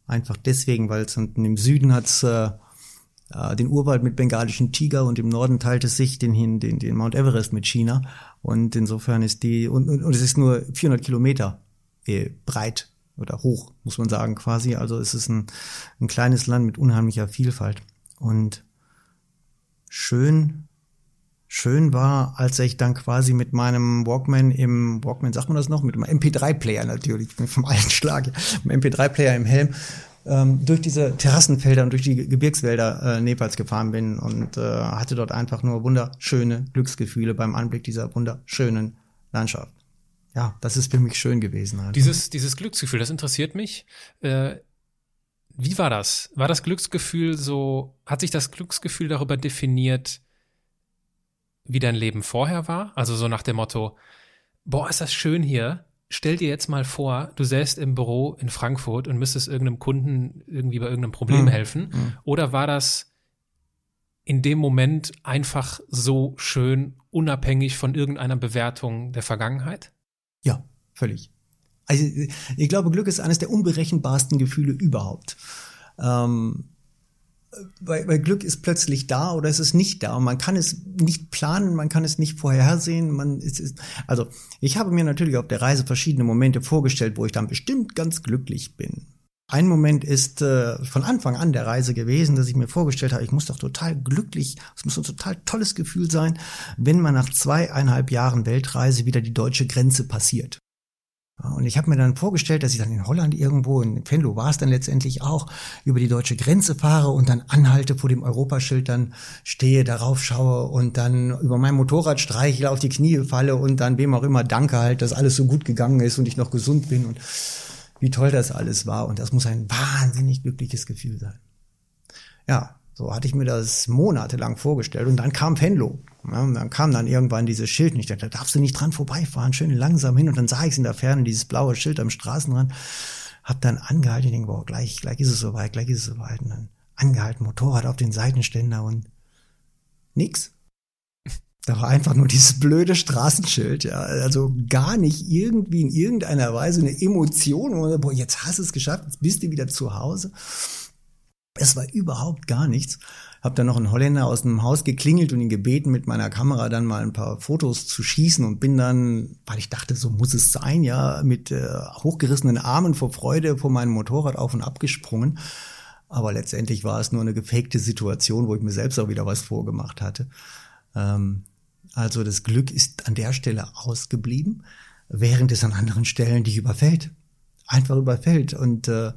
Einfach deswegen, weil es unten im Süden hat äh, äh, den Urwald mit bengalischen Tiger und im Norden teilt es sich den, den, den Mount Everest mit China. Und insofern ist die, und, und, und es ist nur 400 Kilometer äh, breit oder hoch, muss man sagen, quasi. Also es ist ein, ein kleines Land mit unheimlicher Vielfalt. Und schön schön war, als ich dann quasi mit meinem Walkman im, Walkman sagt man das noch, mit meinem MP3-Player natürlich, vom alten Schlag, mit MP3-Player im Helm, ähm, durch diese Terrassenfelder und durch die Gebirgswälder äh, Nepals gefahren bin und äh, hatte dort einfach nur wunderschöne Glücksgefühle beim Anblick dieser wunderschönen Landschaft. Ja, das ist für mich schön gewesen. Halt. Dieses, dieses Glücksgefühl, das interessiert mich. Äh, wie war das? War das Glücksgefühl so, hat sich das Glücksgefühl darüber definiert, wie dein Leben vorher war? Also so nach dem Motto, boah, ist das schön hier. Stell dir jetzt mal vor, du säßt im Büro in Frankfurt und müsstest irgendeinem Kunden irgendwie bei irgendeinem Problem mhm. helfen. Mhm. Oder war das in dem Moment einfach so schön, unabhängig von irgendeiner Bewertung der Vergangenheit? Ja, völlig. Also ich glaube, Glück ist eines der unberechenbarsten Gefühle überhaupt. Ähm, weil, weil Glück ist plötzlich da oder es ist nicht da. Und man kann es nicht planen, man kann es nicht vorhersehen. Man ist, ist, also ich habe mir natürlich auf der Reise verschiedene Momente vorgestellt, wo ich dann bestimmt ganz glücklich bin. Ein Moment ist äh, von Anfang an der Reise gewesen, dass ich mir vorgestellt habe, ich muss doch total glücklich, es muss ein total tolles Gefühl sein, wenn man nach zweieinhalb Jahren Weltreise wieder die deutsche Grenze passiert. Und ich habe mir dann vorgestellt, dass ich dann in Holland irgendwo, in Venlo war es dann letztendlich auch, über die deutsche Grenze fahre und dann anhalte vor dem Europaschild, dann stehe, darauf schaue und dann über mein Motorrad streiche, auf die Knie falle und dann wem auch immer danke halt, dass alles so gut gegangen ist und ich noch gesund bin und wie toll das alles war. Und das muss ein wahnsinnig glückliches Gefühl sein. Ja, so hatte ich mir das monatelang vorgestellt und dann kam Venlo. Ja, und dann kam dann irgendwann dieses Schild und ich dachte, da darfst du nicht dran vorbeifahren, schön langsam hin und dann sah ich es in der Ferne, dieses blaue Schild am Straßenrand, hab dann angehalten, ich denke, boah, gleich, gleich ist es soweit, gleich ist es soweit und dann angehalten, Motorrad auf den Seitenständer und nix. Da war einfach nur dieses blöde Straßenschild, ja. Also gar nicht irgendwie in irgendeiner Weise eine Emotion, man, boah, jetzt hast du es geschafft, jetzt bist du wieder zu Hause. Es war überhaupt gar nichts. Hab dann noch einen Holländer aus dem Haus geklingelt und ihn gebeten, mit meiner Kamera dann mal ein paar Fotos zu schießen und bin dann, weil ich dachte, so muss es sein, ja, mit äh, hochgerissenen Armen vor Freude vor meinem Motorrad auf und ab gesprungen. Aber letztendlich war es nur eine gefakte Situation, wo ich mir selbst auch wieder was vorgemacht hatte. Ähm, also das Glück ist an der Stelle ausgeblieben, während es an anderen Stellen dich überfällt. Einfach überfällt. Und äh,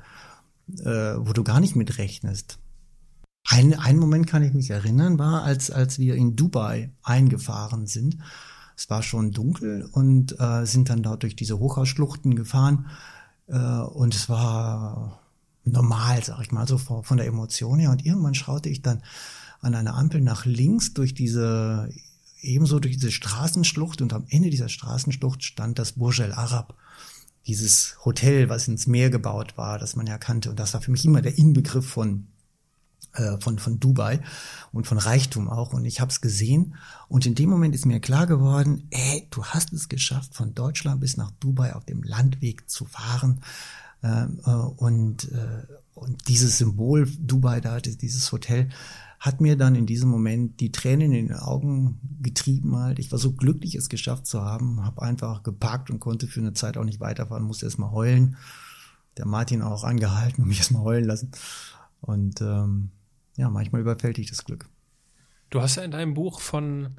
äh, wo du gar nicht mit rechnest. Ein, ein Moment kann ich mich erinnern, war, als, als wir in Dubai eingefahren sind. Es war schon dunkel und äh, sind dann dort durch diese Hochhausschluchten gefahren. Äh, und es war normal, sag ich mal, so von, der Emotion her. Und irgendwann schaute ich dann an einer Ampel nach links durch diese, ebenso durch diese Straßenschlucht und am Ende dieser Straßenschlucht stand das Burj Al Arab dieses Hotel, was ins Meer gebaut war, das man ja kannte. Und das war für mich immer der Inbegriff von äh, von, von Dubai und von Reichtum auch. Und ich habe es gesehen. Und in dem Moment ist mir klar geworden, ey, du hast es geschafft, von Deutschland bis nach Dubai auf dem Landweg zu fahren. Ähm, äh, und, äh, und dieses Symbol Dubai da, dieses Hotel, hat mir dann in diesem Moment die Tränen in den Augen getrieben halt. Ich war so glücklich, es geschafft zu haben, habe einfach geparkt und konnte für eine Zeit auch nicht weiterfahren, musste erstmal heulen. Der Martin auch angehalten und mich erstmal heulen lassen. Und ähm, ja, manchmal überfällt dich das Glück. Du hast ja in deinem Buch von,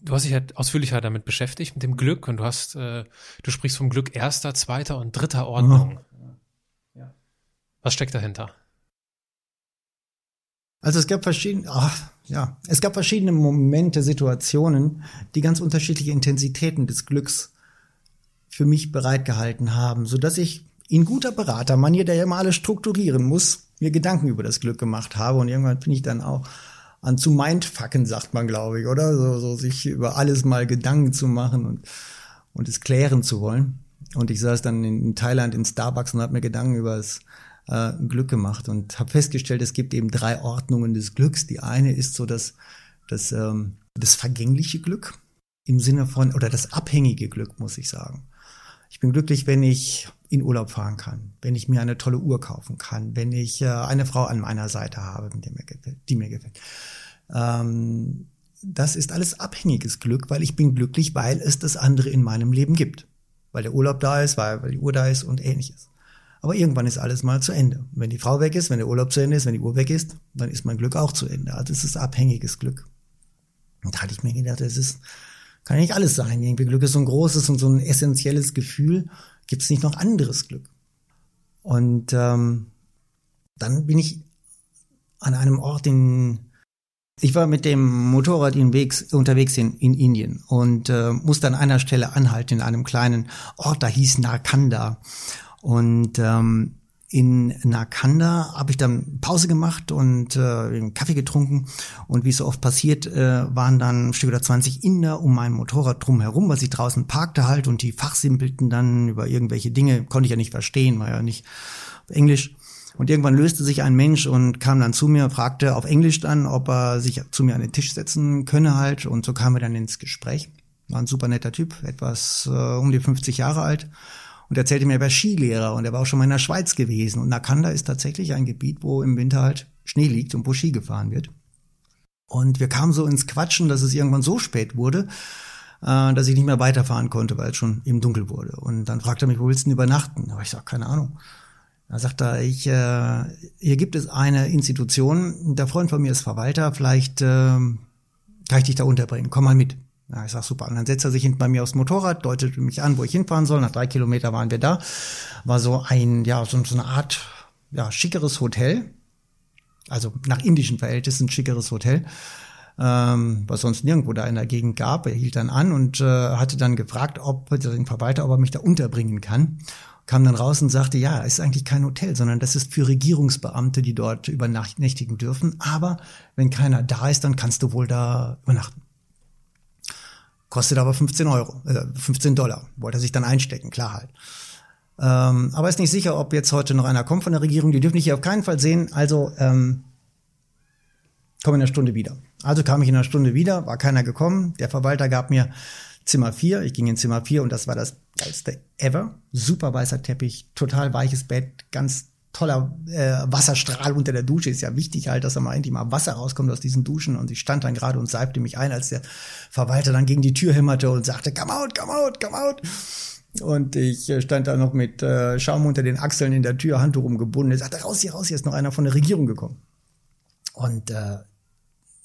du hast dich ja ausführlicher damit beschäftigt, mit dem Glück und du hast, äh, du sprichst vom Glück erster, zweiter und dritter Ordnung. Ja. Was steckt dahinter? Also es gab verschiedene, ach, ja, es gab verschiedene Momente, Situationen, die ganz unterschiedliche Intensitäten des Glücks für mich bereitgehalten haben, so dass ich in guter Beratermanier, der ja immer alles strukturieren muss, mir Gedanken über das Glück gemacht habe und irgendwann bin ich dann auch an zu Mindfucken, sagt man, glaube ich, oder? So, so sich über alles mal Gedanken zu machen und, und es klären zu wollen. Und ich saß dann in Thailand in Starbucks und habe mir Gedanken über das äh, Glück gemacht und habe festgestellt, es gibt eben drei Ordnungen des Glücks. Die eine ist so das, das, ähm, das vergängliche Glück im Sinne von, oder das abhängige Glück, muss ich sagen. Ich bin glücklich, wenn ich in Urlaub fahren kann, wenn ich mir eine tolle Uhr kaufen kann, wenn ich äh, eine Frau an meiner Seite habe, die mir gefällt. Die mir gefällt. Ähm, das ist alles abhängiges Glück, weil ich bin glücklich, weil es das andere in meinem Leben gibt. Weil der Urlaub da ist, weil, weil die Uhr da ist und ähnliches. Aber irgendwann ist alles mal zu Ende. Wenn die Frau weg ist, wenn der Urlaub zu Ende ist, wenn die Uhr weg ist, dann ist mein Glück auch zu Ende. Also es ist abhängiges Glück. Und da hatte ich mir gedacht, es ist, kann ja nicht alles sein. Irgendwie Glück ist so ein großes und so ein essentielles Gefühl. Gibt es nicht noch anderes Glück? Und ähm, dann bin ich an einem Ort in ich war mit dem Motorrad unterwegs in, in Indien und äh, musste an einer Stelle anhalten in einem kleinen Ort, da hieß Narkanda. Und ähm, in Nakanda habe ich dann Pause gemacht und äh, Kaffee getrunken. Und wie es so oft passiert, äh, waren dann ein Stück oder 20 Inder um mein Motorrad drum herum, weil ich draußen parkte halt. Und die fachsimpelten dann über irgendwelche Dinge, konnte ich ja nicht verstehen, war ja nicht Englisch. Und irgendwann löste sich ein Mensch und kam dann zu mir, fragte auf Englisch dann, ob er sich zu mir an den Tisch setzen könne halt. Und so kamen wir dann ins Gespräch. War ein super netter Typ, etwas äh, um die 50 Jahre alt und erzählte mir, er wäre Skilehrer und er war auch schon mal in der Schweiz gewesen. Und Nakanda ist tatsächlich ein Gebiet, wo im Winter halt Schnee liegt und wo Ski gefahren wird. Und wir kamen so ins Quatschen, dass es irgendwann so spät wurde, äh, dass ich nicht mehr weiterfahren konnte, weil es schon eben dunkel wurde. Und dann fragte er mich, wo willst du denn übernachten? Aber ich sag, keine Ahnung. Da sagt er, ich, äh, hier gibt es eine Institution, der Freund von mir ist Verwalter, vielleicht äh, kann ich dich da unterbringen, komm mal mit. Ja, ich sag super. Und dann setzt er sich hinten bei mir aufs Motorrad, deutet mich an, wo ich hinfahren soll. Nach drei Kilometer waren wir da. War so ein, ja, so, so eine Art, ja, schickeres Hotel. Also nach indischen Verhältnissen schickeres Hotel. Ähm, was sonst nirgendwo da in der Gegend gab. Er hielt dann an und äh, hatte dann gefragt, ob den Verwalter, ob er mich da unterbringen kann. Kam dann raus und sagte, ja, es ist eigentlich kein Hotel, sondern das ist für Regierungsbeamte, die dort übernächtigen dürfen. Aber wenn keiner da ist, dann kannst du wohl da übernachten. Kostet aber 15 Euro, äh, 15 Dollar. Wollte er sich dann einstecken, klar halt. Ähm, aber ist nicht sicher, ob jetzt heute noch einer kommt von der Regierung. Die dürfen ich hier auf keinen Fall sehen. Also ähm, komm in einer Stunde wieder. Also kam ich in einer Stunde wieder, war keiner gekommen. Der Verwalter gab mir Zimmer 4. Ich ging in Zimmer 4 und das war das geilste ever. Super weißer Teppich, total weiches Bett, ganz toller äh, Wasserstrahl unter der Dusche. Ist ja wichtig halt, dass da mal endlich mal Wasser rauskommt aus diesen Duschen. Und ich stand dann gerade und seifte mich ein, als der Verwalter dann gegen die Tür hämmerte und sagte, come out, come out, come out. Und ich äh, stand da noch mit äh, Schaum unter den Achseln in der Tür, Handtuch umgebunden. Er sagte, raus hier, raus, hier ist noch einer von der Regierung gekommen. Und äh,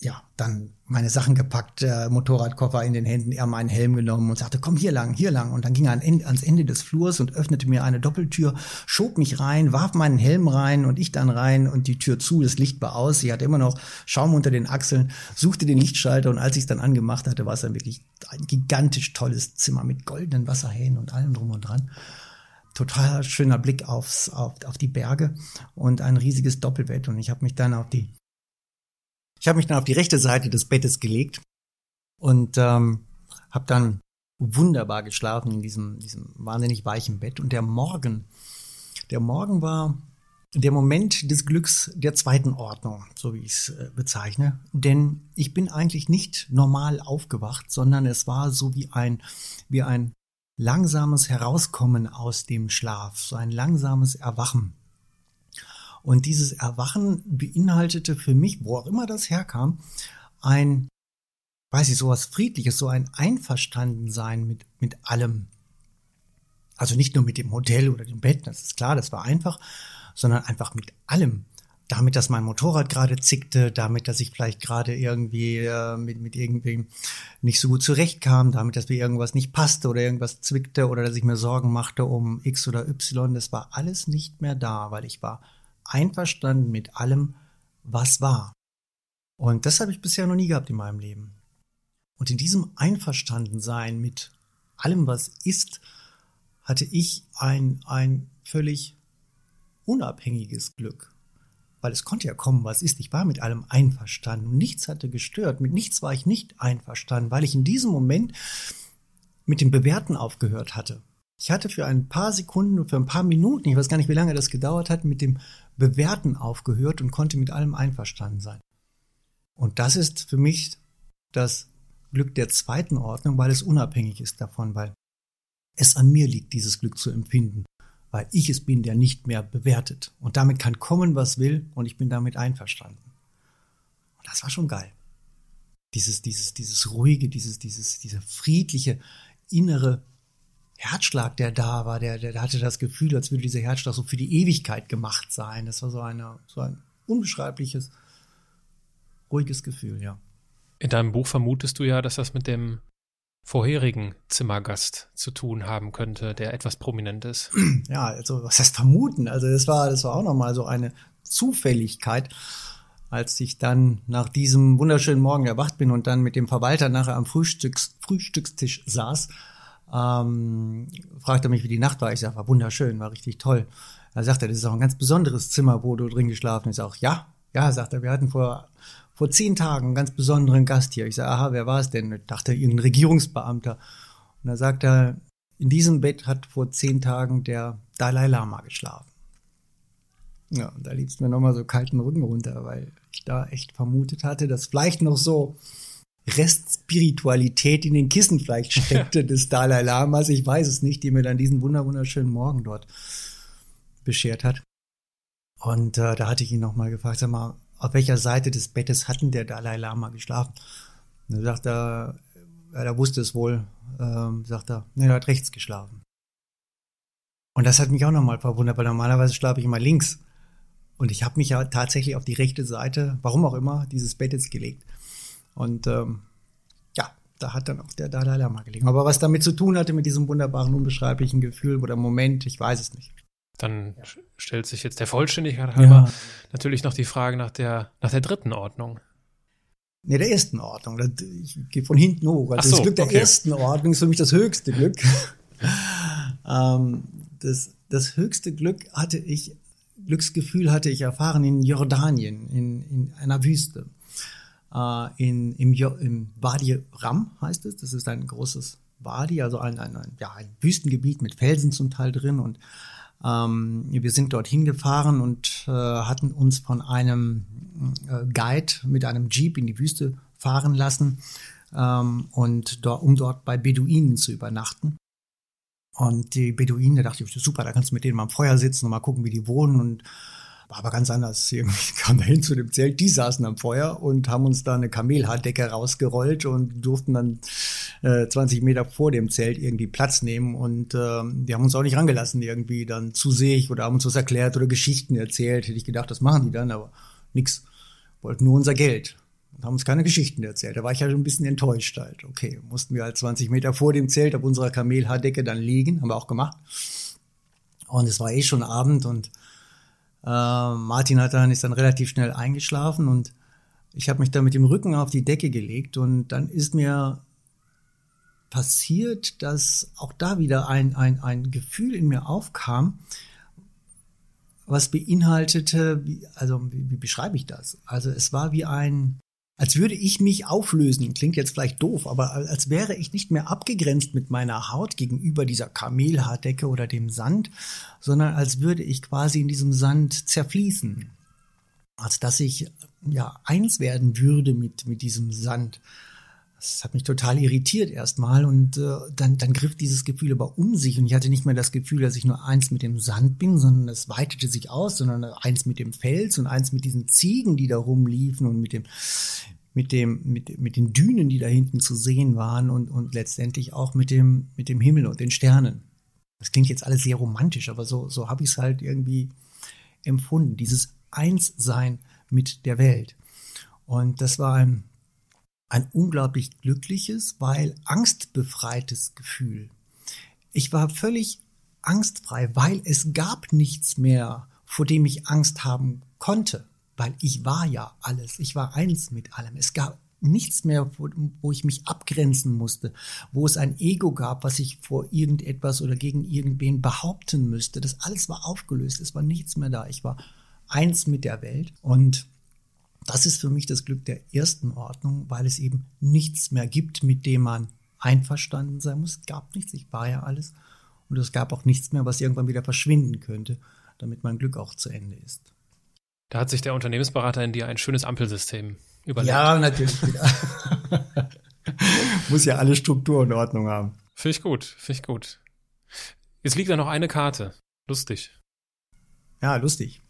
ja, dann meine Sachen gepackt, äh, Motorradkoffer in den Händen, er meinen Helm genommen und sagte, komm hier lang, hier lang. Und dann ging er an, ans Ende des Flurs und öffnete mir eine Doppeltür, schob mich rein, warf meinen Helm rein und ich dann rein und die Tür zu, das Licht war aus. Sie hatte immer noch Schaum unter den Achseln, suchte den Lichtschalter und als ich es dann angemacht hatte, war es dann wirklich ein gigantisch tolles Zimmer mit goldenen Wasserhähnen und allem drum und dran total schöner Blick aufs, auf, auf die Berge und ein riesiges Doppelbett. Und ich habe mich dann auf die ich habe mich dann auf die rechte Seite des Bettes gelegt und ähm, habe dann wunderbar geschlafen in diesem, diesem wahnsinnig weichen Bett. Und der Morgen, der Morgen war der Moment des Glücks der zweiten Ordnung, so wie ich es äh, bezeichne. Denn ich bin eigentlich nicht normal aufgewacht, sondern es war so wie ein, wie ein langsames Herauskommen aus dem Schlaf, so ein langsames Erwachen. Und dieses Erwachen beinhaltete für mich, wo auch immer das herkam, ein, weiß ich, sowas Friedliches, so ein Einverstandensein mit, mit allem. Also nicht nur mit dem Hotel oder dem Bett, das ist klar, das war einfach, sondern einfach mit allem. damit, dass mein Motorrad gerade zickte, damit, dass ich vielleicht gerade irgendwie äh, mit, mit irgendwem nicht so gut zurechtkam, damit, dass mir irgendwas nicht passte oder irgendwas zwickte oder dass ich mir Sorgen machte um X oder Y. Das war alles nicht mehr da, weil ich war einverstanden mit allem, was war. Und das habe ich bisher noch nie gehabt in meinem Leben. Und in diesem Einverstandensein mit allem, was ist, hatte ich ein, ein völlig unabhängiges Glück weil es konnte ja kommen, was ist. Ich war mit allem einverstanden nichts hatte gestört. Mit nichts war ich nicht einverstanden, weil ich in diesem Moment mit dem Bewerten aufgehört hatte. Ich hatte für ein paar Sekunden, für ein paar Minuten, ich weiß gar nicht, wie lange das gedauert hat, mit dem Bewerten aufgehört und konnte mit allem einverstanden sein. Und das ist für mich das Glück der zweiten Ordnung, weil es unabhängig ist davon, weil es an mir liegt, dieses Glück zu empfinden weil ich es bin, der nicht mehr bewertet. Und damit kann kommen, was will, und ich bin damit einverstanden. Und das war schon geil. Dieses, dieses, dieses ruhige, dieses, dieses, dieser friedliche innere Herzschlag, der da war, der, der hatte das Gefühl, als würde dieser Herzschlag so für die Ewigkeit gemacht sein. Das war so, eine, so ein unbeschreibliches, ruhiges Gefühl, ja. In deinem Buch vermutest du ja, dass das mit dem vorherigen Zimmergast zu tun haben könnte, der etwas prominent ist. Ja, also was heißt vermuten? Also das war, das war auch nochmal so eine Zufälligkeit, als ich dann nach diesem wunderschönen Morgen erwacht bin und dann mit dem Verwalter nachher am Frühstücks, Frühstückstisch saß, ähm, fragte er mich, wie die Nacht war. Ich sage, war wunderschön, war richtig toll. Er sagte, das ist auch ein ganz besonderes Zimmer, wo du drin geschlafen hast. Ich sage, ja, ja, sagt er, wir hatten vor vor zehn Tagen einen ganz besonderen Gast hier. Ich sage, aha, wer war es denn? Ich dachte, irgendein Regierungsbeamter. Und da sagt er, in diesem Bett hat vor zehn Tagen der Dalai Lama geschlafen. Ja, und da lief es mir nochmal so kalten Rücken runter, weil ich da echt vermutet hatte, dass vielleicht noch so Restspiritualität in den Kissen vielleicht steckte des Dalai Lamas. Ich weiß es nicht, die mir dann diesen wunderschönen Morgen dort beschert hat. Und äh, da hatte ich ihn nochmal gefragt, sag mal, auf welcher Seite des Bettes hatten der Dalai Lama geschlafen? Und dann sagt er, er wusste es wohl, ähm, sagt er, nee, er hat rechts geschlafen. Und das hat mich auch nochmal verwundert, weil normalerweise schlafe ich immer links. Und ich habe mich ja tatsächlich auf die rechte Seite, warum auch immer, dieses Bettes gelegt. Und ähm, ja, da hat dann auch der Dalai Lama gelegen. Aber was damit zu tun hatte mit diesem wunderbaren, unbeschreiblichen Gefühl oder Moment, ich weiß es nicht. Dann ja. stellt sich jetzt der Vollständigkeit halber ja. natürlich noch die Frage nach der, nach der dritten Ordnung. Nee, der ersten Ordnung. Ich gehe von hinten hoch. Also so, das Glück der okay. ersten Ordnung ist für mich das höchste Glück. ähm, das, das höchste Glück hatte ich, Glücksgefühl hatte ich erfahren in Jordanien, in, in einer Wüste. Äh, in, im, Im Wadi Ram heißt es. Das ist ein großes Wadi, also ein, ein, ein, ja, ein Wüstengebiet mit Felsen zum Teil drin und ähm, wir sind dorthin gefahren und äh, hatten uns von einem äh, Guide mit einem Jeep in die Wüste fahren lassen ähm, und dort, um dort bei Beduinen zu übernachten. Und die Beduinen, da dachte ich, super, da kannst du mit denen mal am Feuer sitzen und mal gucken, wie die wohnen und war aber ganz anders. Irgendwie kam da hin zu dem Zelt, die saßen am Feuer und haben uns da eine Kamelhaardecke rausgerollt und durften dann äh, 20 Meter vor dem Zelt irgendwie Platz nehmen. Und äh, die haben uns auch nicht rangelassen, irgendwie dann zu sich oder haben uns was erklärt oder Geschichten erzählt. Hätte ich gedacht, das machen die dann, aber nix. Wollten nur unser Geld und haben uns keine Geschichten erzählt. Da war ich halt ein bisschen enttäuscht halt. Okay, mussten wir halt 20 Meter vor dem Zelt auf unserer Kamelhaardecke dann liegen, haben wir auch gemacht. Und es war eh schon Abend und äh, Martin hat dann, ist dann relativ schnell eingeschlafen und ich habe mich da mit dem Rücken auf die Decke gelegt und dann ist mir passiert, dass auch da wieder ein, ein, ein Gefühl in mir aufkam, was beinhaltete, also wie, wie beschreibe ich das? Also es war wie ein, als würde ich mich auflösen. Klingt jetzt vielleicht doof, aber als wäre ich nicht mehr abgegrenzt mit meiner Haut gegenüber dieser Kamelhaardecke oder dem Sand, sondern als würde ich quasi in diesem Sand zerfließen. Als dass ich ja eins werden würde mit, mit diesem Sand. Das hat mich total irritiert erstmal und äh, dann, dann griff dieses Gefühl aber um sich und ich hatte nicht mehr das Gefühl, dass ich nur eins mit dem Sand bin, sondern es weitete sich aus, sondern eins mit dem Fels und eins mit diesen Ziegen, die da rumliefen und mit dem mit dem mit, mit den Dünen, die da hinten zu sehen waren und und letztendlich auch mit dem mit dem Himmel und den Sternen. Das klingt jetzt alles sehr romantisch, aber so so habe ich es halt irgendwie empfunden. Dieses eins sein mit der Welt. Und das war ein, ein unglaublich glückliches, weil angstbefreites Gefühl. Ich war völlig angstfrei, weil es gab nichts mehr, vor dem ich Angst haben konnte, weil ich war ja alles. Ich war eins mit allem. Es gab nichts mehr, wo, wo, ich mich abgrenzen musste, wo es ein Ego gab, was ich vor irgendetwas oder gegen irgendwen behaupten müsste. Das alles war aufgelöst. Es war nichts mehr da. Ich war eins mit der Welt und das ist für mich das Glück der ersten Ordnung, weil es eben nichts mehr gibt, mit dem man einverstanden sein muss. Es gab nichts, ich war ja alles. Und es gab auch nichts mehr, was irgendwann wieder verschwinden könnte, damit mein Glück auch zu Ende ist. Da hat sich der Unternehmensberater in dir ein schönes Ampelsystem überlegt. Ja, natürlich. muss ja alle Struktur und Ordnung haben. Finde ich gut, finde ich gut. Jetzt liegt da noch eine Karte. Lustig. Ja, lustig.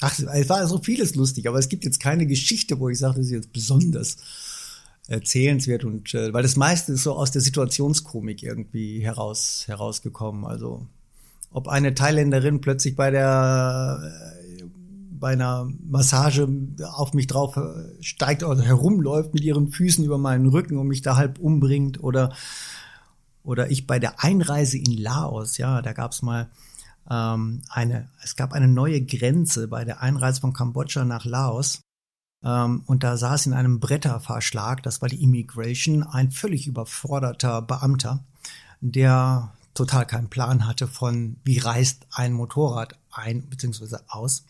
Ach, es war so vieles lustig, aber es gibt jetzt keine Geschichte, wo ich sage, das ist jetzt besonders erzählenswert und äh, weil das meiste ist so aus der Situationskomik irgendwie heraus herausgekommen. Also ob eine Thailänderin plötzlich bei der äh, bei einer Massage auf mich drauf äh, steigt oder herumläuft mit ihren Füßen über meinen Rücken und mich da halb umbringt oder oder ich bei der Einreise in Laos, ja, da gab's mal ähm, eine, es gab eine neue Grenze bei der Einreise von Kambodscha nach Laos. Ähm, und da saß in einem Bretterverschlag, das war die Immigration, ein völlig überforderter Beamter, der total keinen Plan hatte von, wie reist ein Motorrad ein bzw. aus.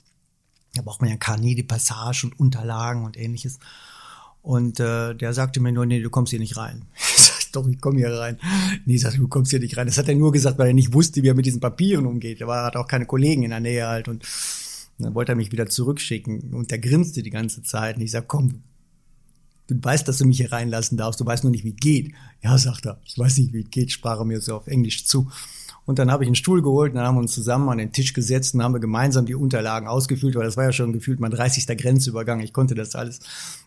Da braucht man ja Carnet de Passage und Unterlagen und ähnliches. Und äh, der sagte mir nur, nee, du kommst hier nicht rein. doch, ich komme hier rein. Nee, sagte, du kommst hier nicht rein. Das hat er nur gesagt, weil er nicht wusste, wie er mit diesen Papieren umgeht. Er hat auch keine Kollegen in der Nähe halt. Und dann wollte er mich wieder zurückschicken. Und der grinste die ganze Zeit. Und ich sag, komm, du weißt, dass du mich hier reinlassen darfst. Du weißt nur nicht, wie es geht. Ja, sagt er, ich weiß nicht, wie es geht, sprach er mir so auf Englisch zu. Und dann habe ich einen Stuhl geholt, und dann haben wir uns zusammen an den Tisch gesetzt und haben wir gemeinsam die Unterlagen ausgefüllt, weil das war ja schon gefühlt mein 30. Grenzübergang. Ich konnte das alles.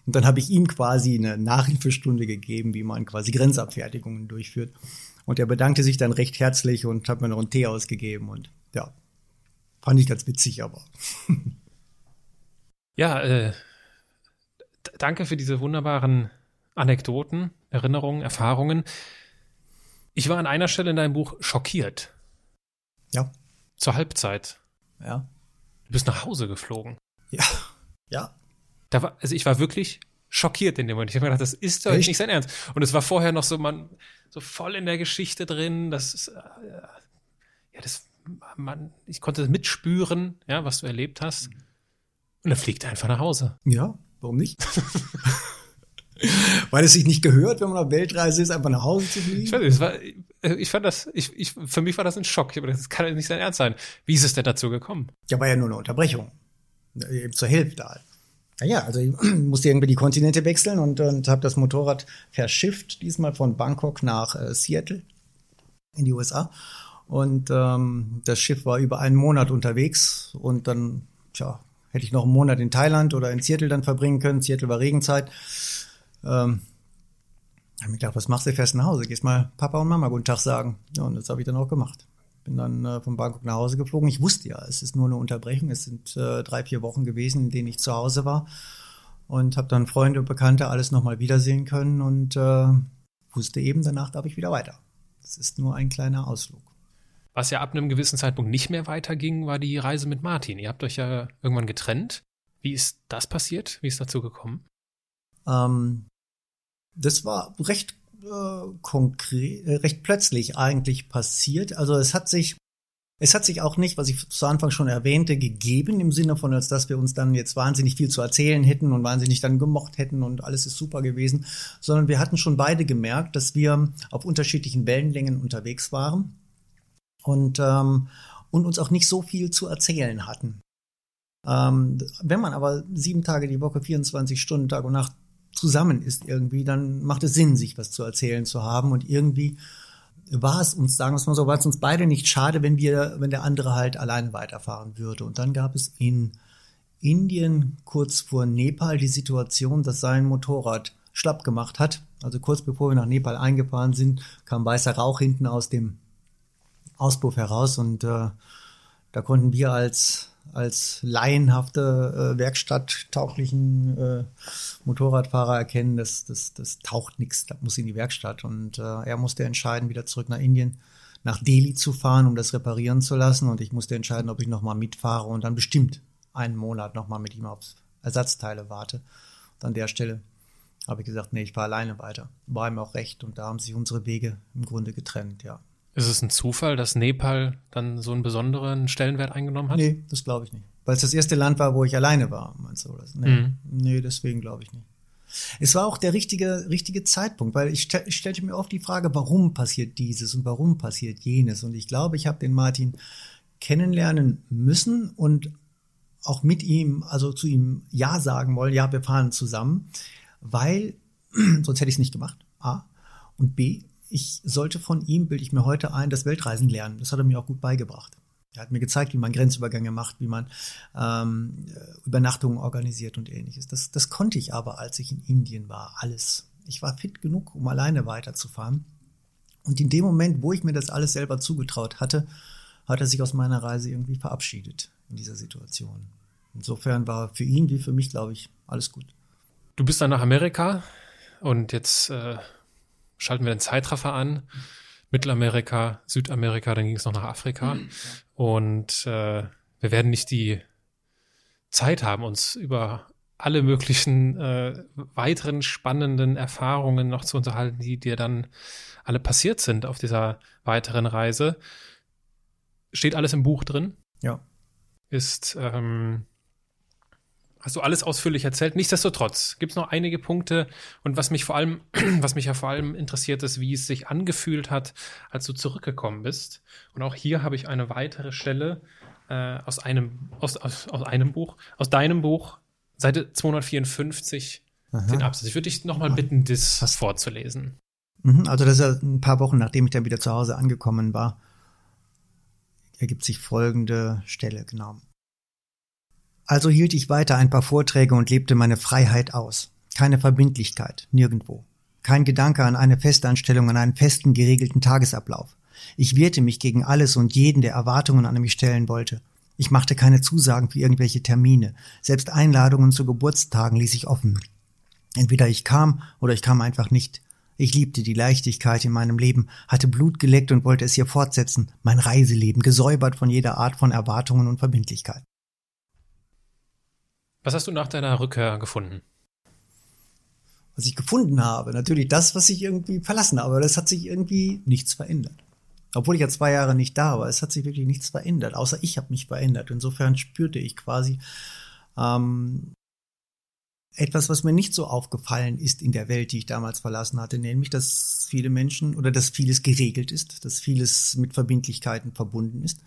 Und dann habe ich ihm quasi eine Nachhilfestunde gegeben, wie man quasi Grenzabfertigungen durchführt. Und er bedankte sich dann recht herzlich und hat mir noch einen Tee ausgegeben. Und ja, fand ich ganz witzig, aber. ja, äh, danke für diese wunderbaren Anekdoten, Erinnerungen, Erfahrungen. Ich war an einer Stelle in deinem Buch schockiert. Ja. Zur Halbzeit. Ja. Du bist nach Hause geflogen. Ja. Ja. Da war, also ich war wirklich schockiert in dem Moment. Ich habe mir gedacht, das ist doch nicht sein Ernst. Und es war vorher noch so, man, so voll in der Geschichte drin, das ist, äh, ja, das, man, ich konnte mitspüren, ja, was du erlebt hast. Und dann fliegt er einfach nach Hause. Ja, warum nicht? Weil es sich nicht gehört, wenn man auf Weltreise ist, einfach nach Hause zu fliegen? Ich, weiß nicht, war, ich fand das, ich, ich, für mich war das ein Schock. Gedacht, das kann ja nicht sein Ernst sein. Wie ist es denn dazu gekommen? Ja, war ja nur eine Unterbrechung. Eben zur Hälfte halt. Naja, also ich musste irgendwie die Kontinente wechseln und, und habe das Motorrad verschifft, diesmal von Bangkok nach äh, Seattle in die USA. Und ähm, das Schiff war über einen Monat unterwegs und dann, tja, hätte ich noch einen Monat in Thailand oder in Seattle dann verbringen können. Seattle war Regenzeit. Ähm, habe mir gedacht, was machst du? Fährst nach Hause, gehst mal Papa und Mama guten Tag sagen. Ja, und das habe ich dann auch gemacht. Bin dann äh, von Bangkok nach Hause geflogen. Ich wusste ja, es ist nur eine Unterbrechung. Es sind äh, drei, vier Wochen gewesen, in denen ich zu Hause war. Und habe dann Freunde und Bekannte alles nochmal wiedersehen können und äh, wusste eben, danach darf ich wieder weiter. Das ist nur ein kleiner Ausflug. Was ja ab einem gewissen Zeitpunkt nicht mehr weiterging, war die Reise mit Martin. Ihr habt euch ja irgendwann getrennt. Wie ist das passiert? Wie ist dazu gekommen? Ähm, das war recht äh, konkret, äh, recht plötzlich eigentlich passiert. Also es hat sich, es hat sich auch nicht, was ich zu Anfang schon erwähnte, gegeben im Sinne von, als dass wir uns dann jetzt wahnsinnig viel zu erzählen hätten und wahnsinnig dann gemocht hätten und alles ist super gewesen, sondern wir hatten schon beide gemerkt, dass wir auf unterschiedlichen Wellenlängen unterwegs waren und ähm, und uns auch nicht so viel zu erzählen hatten. Ähm, wenn man aber sieben Tage die Woche, 24 Stunden Tag und Nacht zusammen ist irgendwie, dann macht es Sinn, sich was zu erzählen zu haben. Und irgendwie war es uns, sagen wir es mal so, war es uns beide nicht schade, wenn wir, wenn der andere halt alleine weiterfahren würde. Und dann gab es in Indien kurz vor Nepal die Situation, dass sein Motorrad schlapp gemacht hat. Also kurz bevor wir nach Nepal eingefahren sind, kam weißer Rauch hinten aus dem Auspuff heraus und äh, Da konnten wir als, als laienhafte, äh, werkstatttauglichen äh, Motorradfahrer erkennen, dass das, das taucht nichts, das muss in die Werkstatt. Und äh, er musste entscheiden, wieder zurück nach Indien, nach Delhi zu fahren, um das reparieren zu lassen. Und ich musste entscheiden, ob ich nochmal mitfahre und dann bestimmt einen Monat nochmal mit ihm auf Ersatzteile warte. Und an der Stelle habe ich gesagt, nee, ich fahre alleine weiter. War ihm auch recht und da haben sich unsere Wege im Grunde getrennt, ja. Ist es ein Zufall, dass Nepal dann so einen besonderen Stellenwert eingenommen hat? Nee, das glaube ich nicht. Weil es das erste Land war, wo ich alleine war, meinst du? Das? Nee, mhm. nee deswegen glaube ich nicht. Es war auch der richtige, richtige Zeitpunkt, weil ich, ich stellte mir oft die Frage, warum passiert dieses und warum passiert jenes. Und ich glaube, ich habe den Martin kennenlernen müssen und auch mit ihm, also zu ihm Ja sagen wollen, ja, wir fahren zusammen, weil sonst hätte ich es nicht gemacht. A. Und B, ich sollte von ihm, bilde ich mir heute ein, das Weltreisen lernen. Das hat er mir auch gut beigebracht. Er hat mir gezeigt, wie man Grenzübergänge macht, wie man ähm, Übernachtungen organisiert und ähnliches. Das, das konnte ich aber, als ich in Indien war, alles. Ich war fit genug, um alleine weiterzufahren. Und in dem Moment, wo ich mir das alles selber zugetraut hatte, hat er sich aus meiner Reise irgendwie verabschiedet in dieser Situation. Insofern war für ihn wie für mich, glaube ich, alles gut. Du bist dann nach Amerika und jetzt äh, schalten wir den Zeitraffer an. Mittelamerika, Südamerika, dann ging es noch nach Afrika. Mhm. Und äh, wir werden nicht die Zeit haben, uns über alle möglichen äh, weiteren spannenden Erfahrungen noch zu unterhalten, die dir dann alle passiert sind auf dieser weiteren Reise. Steht alles im Buch drin? Ja. Ist ähm, Hast du alles ausführlich erzählt? Nichtsdestotrotz gibt es noch einige Punkte und was mich vor allem, was mich ja vor allem interessiert, ist, wie es sich angefühlt hat, als du zurückgekommen bist. Und auch hier habe ich eine weitere Stelle äh, aus einem aus, aus, aus einem Buch, aus deinem Buch, Seite 254, Aha. den Absatz. Ich würde dich nochmal bitten, das Was? vorzulesen. Mhm, also das ist ja ein paar Wochen, nachdem ich dann wieder zu Hause angekommen war, ergibt sich folgende Stelle, genau. Also hielt ich weiter ein paar Vorträge und lebte meine Freiheit aus. Keine Verbindlichkeit, nirgendwo. Kein Gedanke an eine Festanstellung, an einen festen, geregelten Tagesablauf. Ich wehrte mich gegen alles und jeden, der Erwartungen an mich stellen wollte. Ich machte keine Zusagen für irgendwelche Termine. Selbst Einladungen zu Geburtstagen ließ ich offen. Entweder ich kam oder ich kam einfach nicht. Ich liebte die Leichtigkeit in meinem Leben, hatte Blut geleckt und wollte es hier fortsetzen, mein Reiseleben, gesäubert von jeder Art von Erwartungen und Verbindlichkeit. Was hast du nach deiner Rückkehr gefunden? Was ich gefunden habe, natürlich das, was ich irgendwie verlassen habe. Das hat sich irgendwie nichts verändert. Obwohl ich ja zwei Jahre nicht da war, es hat sich wirklich nichts verändert, außer ich habe mich verändert. Insofern spürte ich quasi ähm, etwas, was mir nicht so aufgefallen ist in der Welt, die ich damals verlassen hatte, nämlich, dass viele Menschen oder dass vieles geregelt ist, dass vieles mit Verbindlichkeiten verbunden ist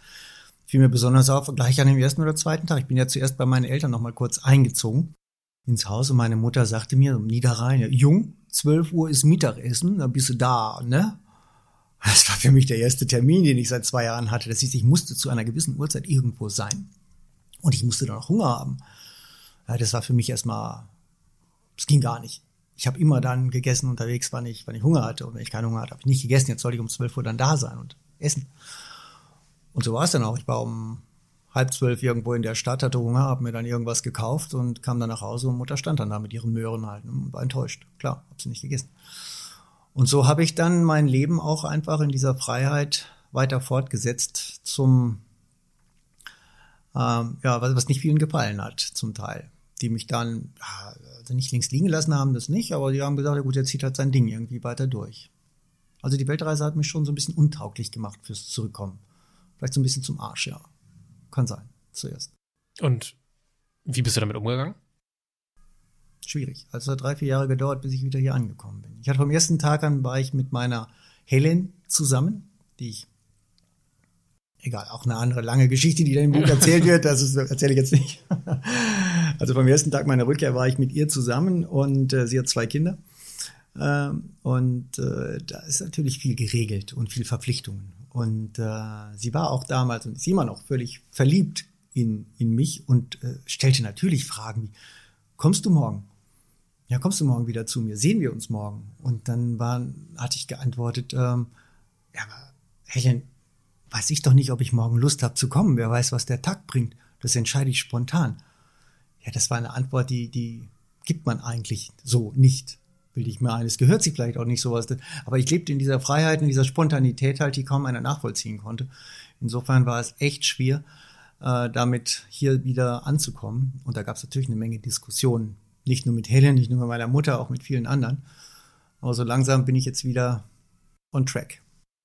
fiel mir besonders auf, gleich an dem ersten oder zweiten Tag. Ich bin ja zuerst bei meinen Eltern noch mal kurz eingezogen ins Haus und meine Mutter sagte mir, Niederrhein, ja, Jung, 12 Uhr ist Mittagessen, dann bist du da, ne? Das war für mich der erste Termin, den ich seit zwei Jahren hatte. Das hieß, ich musste zu einer gewissen Uhrzeit irgendwo sein. Und ich musste dann auch Hunger haben. Ja, das war für mich erstmal, es ging gar nicht. Ich habe immer dann gegessen unterwegs, wann ich, wann ich Hunger hatte. Und wenn ich keinen Hunger hatte, habe ich nicht gegessen. Jetzt sollte ich um 12 Uhr dann da sein und essen. Und so war es dann auch. Ich war um halb zwölf irgendwo in der Stadt, hatte Hunger, habe mir dann irgendwas gekauft und kam dann nach Hause und Mutter stand dann da mit ihren Möhren halt und war enttäuscht. Klar, habe sie nicht gegessen. Und so habe ich dann mein Leben auch einfach in dieser Freiheit weiter fortgesetzt zum, ähm, ja, was, was nicht vielen gefallen hat, zum Teil. Die mich dann, also nicht links liegen lassen haben, das nicht, aber die haben gesagt, ja gut, er zieht halt sein Ding irgendwie weiter durch. Also die Weltreise hat mich schon so ein bisschen untauglich gemacht fürs Zurückkommen vielleicht so ein bisschen zum Arsch, ja. Kann sein, zuerst. Und wie bist du damit umgegangen? Schwierig. Also es hat drei, vier Jahre gedauert, bis ich wieder hier angekommen bin. Ich hatte vom ersten Tag an war ich mit meiner Helen zusammen, die ich egal, auch eine andere lange Geschichte, die da im Buch erzählt wird, das erzähle ich jetzt nicht. Also vom ersten Tag meiner Rückkehr war ich mit ihr zusammen und äh, sie hat zwei Kinder. Ähm, und äh, da ist natürlich viel geregelt und viel Verpflichtungen. Und äh, sie war auch damals und ist immer noch völlig verliebt in, in mich und äh, stellte natürlich Fragen wie, kommst du morgen? Ja, kommst du morgen wieder zu mir? Sehen wir uns morgen? Und dann war, hatte ich geantwortet, ähm, ja, aber Helen, weiß ich doch nicht, ob ich morgen Lust habe zu kommen. Wer weiß, was der Tag bringt. Das entscheide ich spontan. Ja, das war eine Antwort, die, die gibt man eigentlich so nicht. Bilde ich mir ein. Es gehört sich vielleicht auch nicht sowas. Aber ich lebte in dieser Freiheit, in dieser Spontanität halt, die kaum einer nachvollziehen konnte. Insofern war es echt schwer, äh, damit hier wieder anzukommen. Und da gab es natürlich eine Menge Diskussionen. Nicht nur mit Helen, nicht nur mit meiner Mutter, auch mit vielen anderen. Aber so langsam bin ich jetzt wieder on track.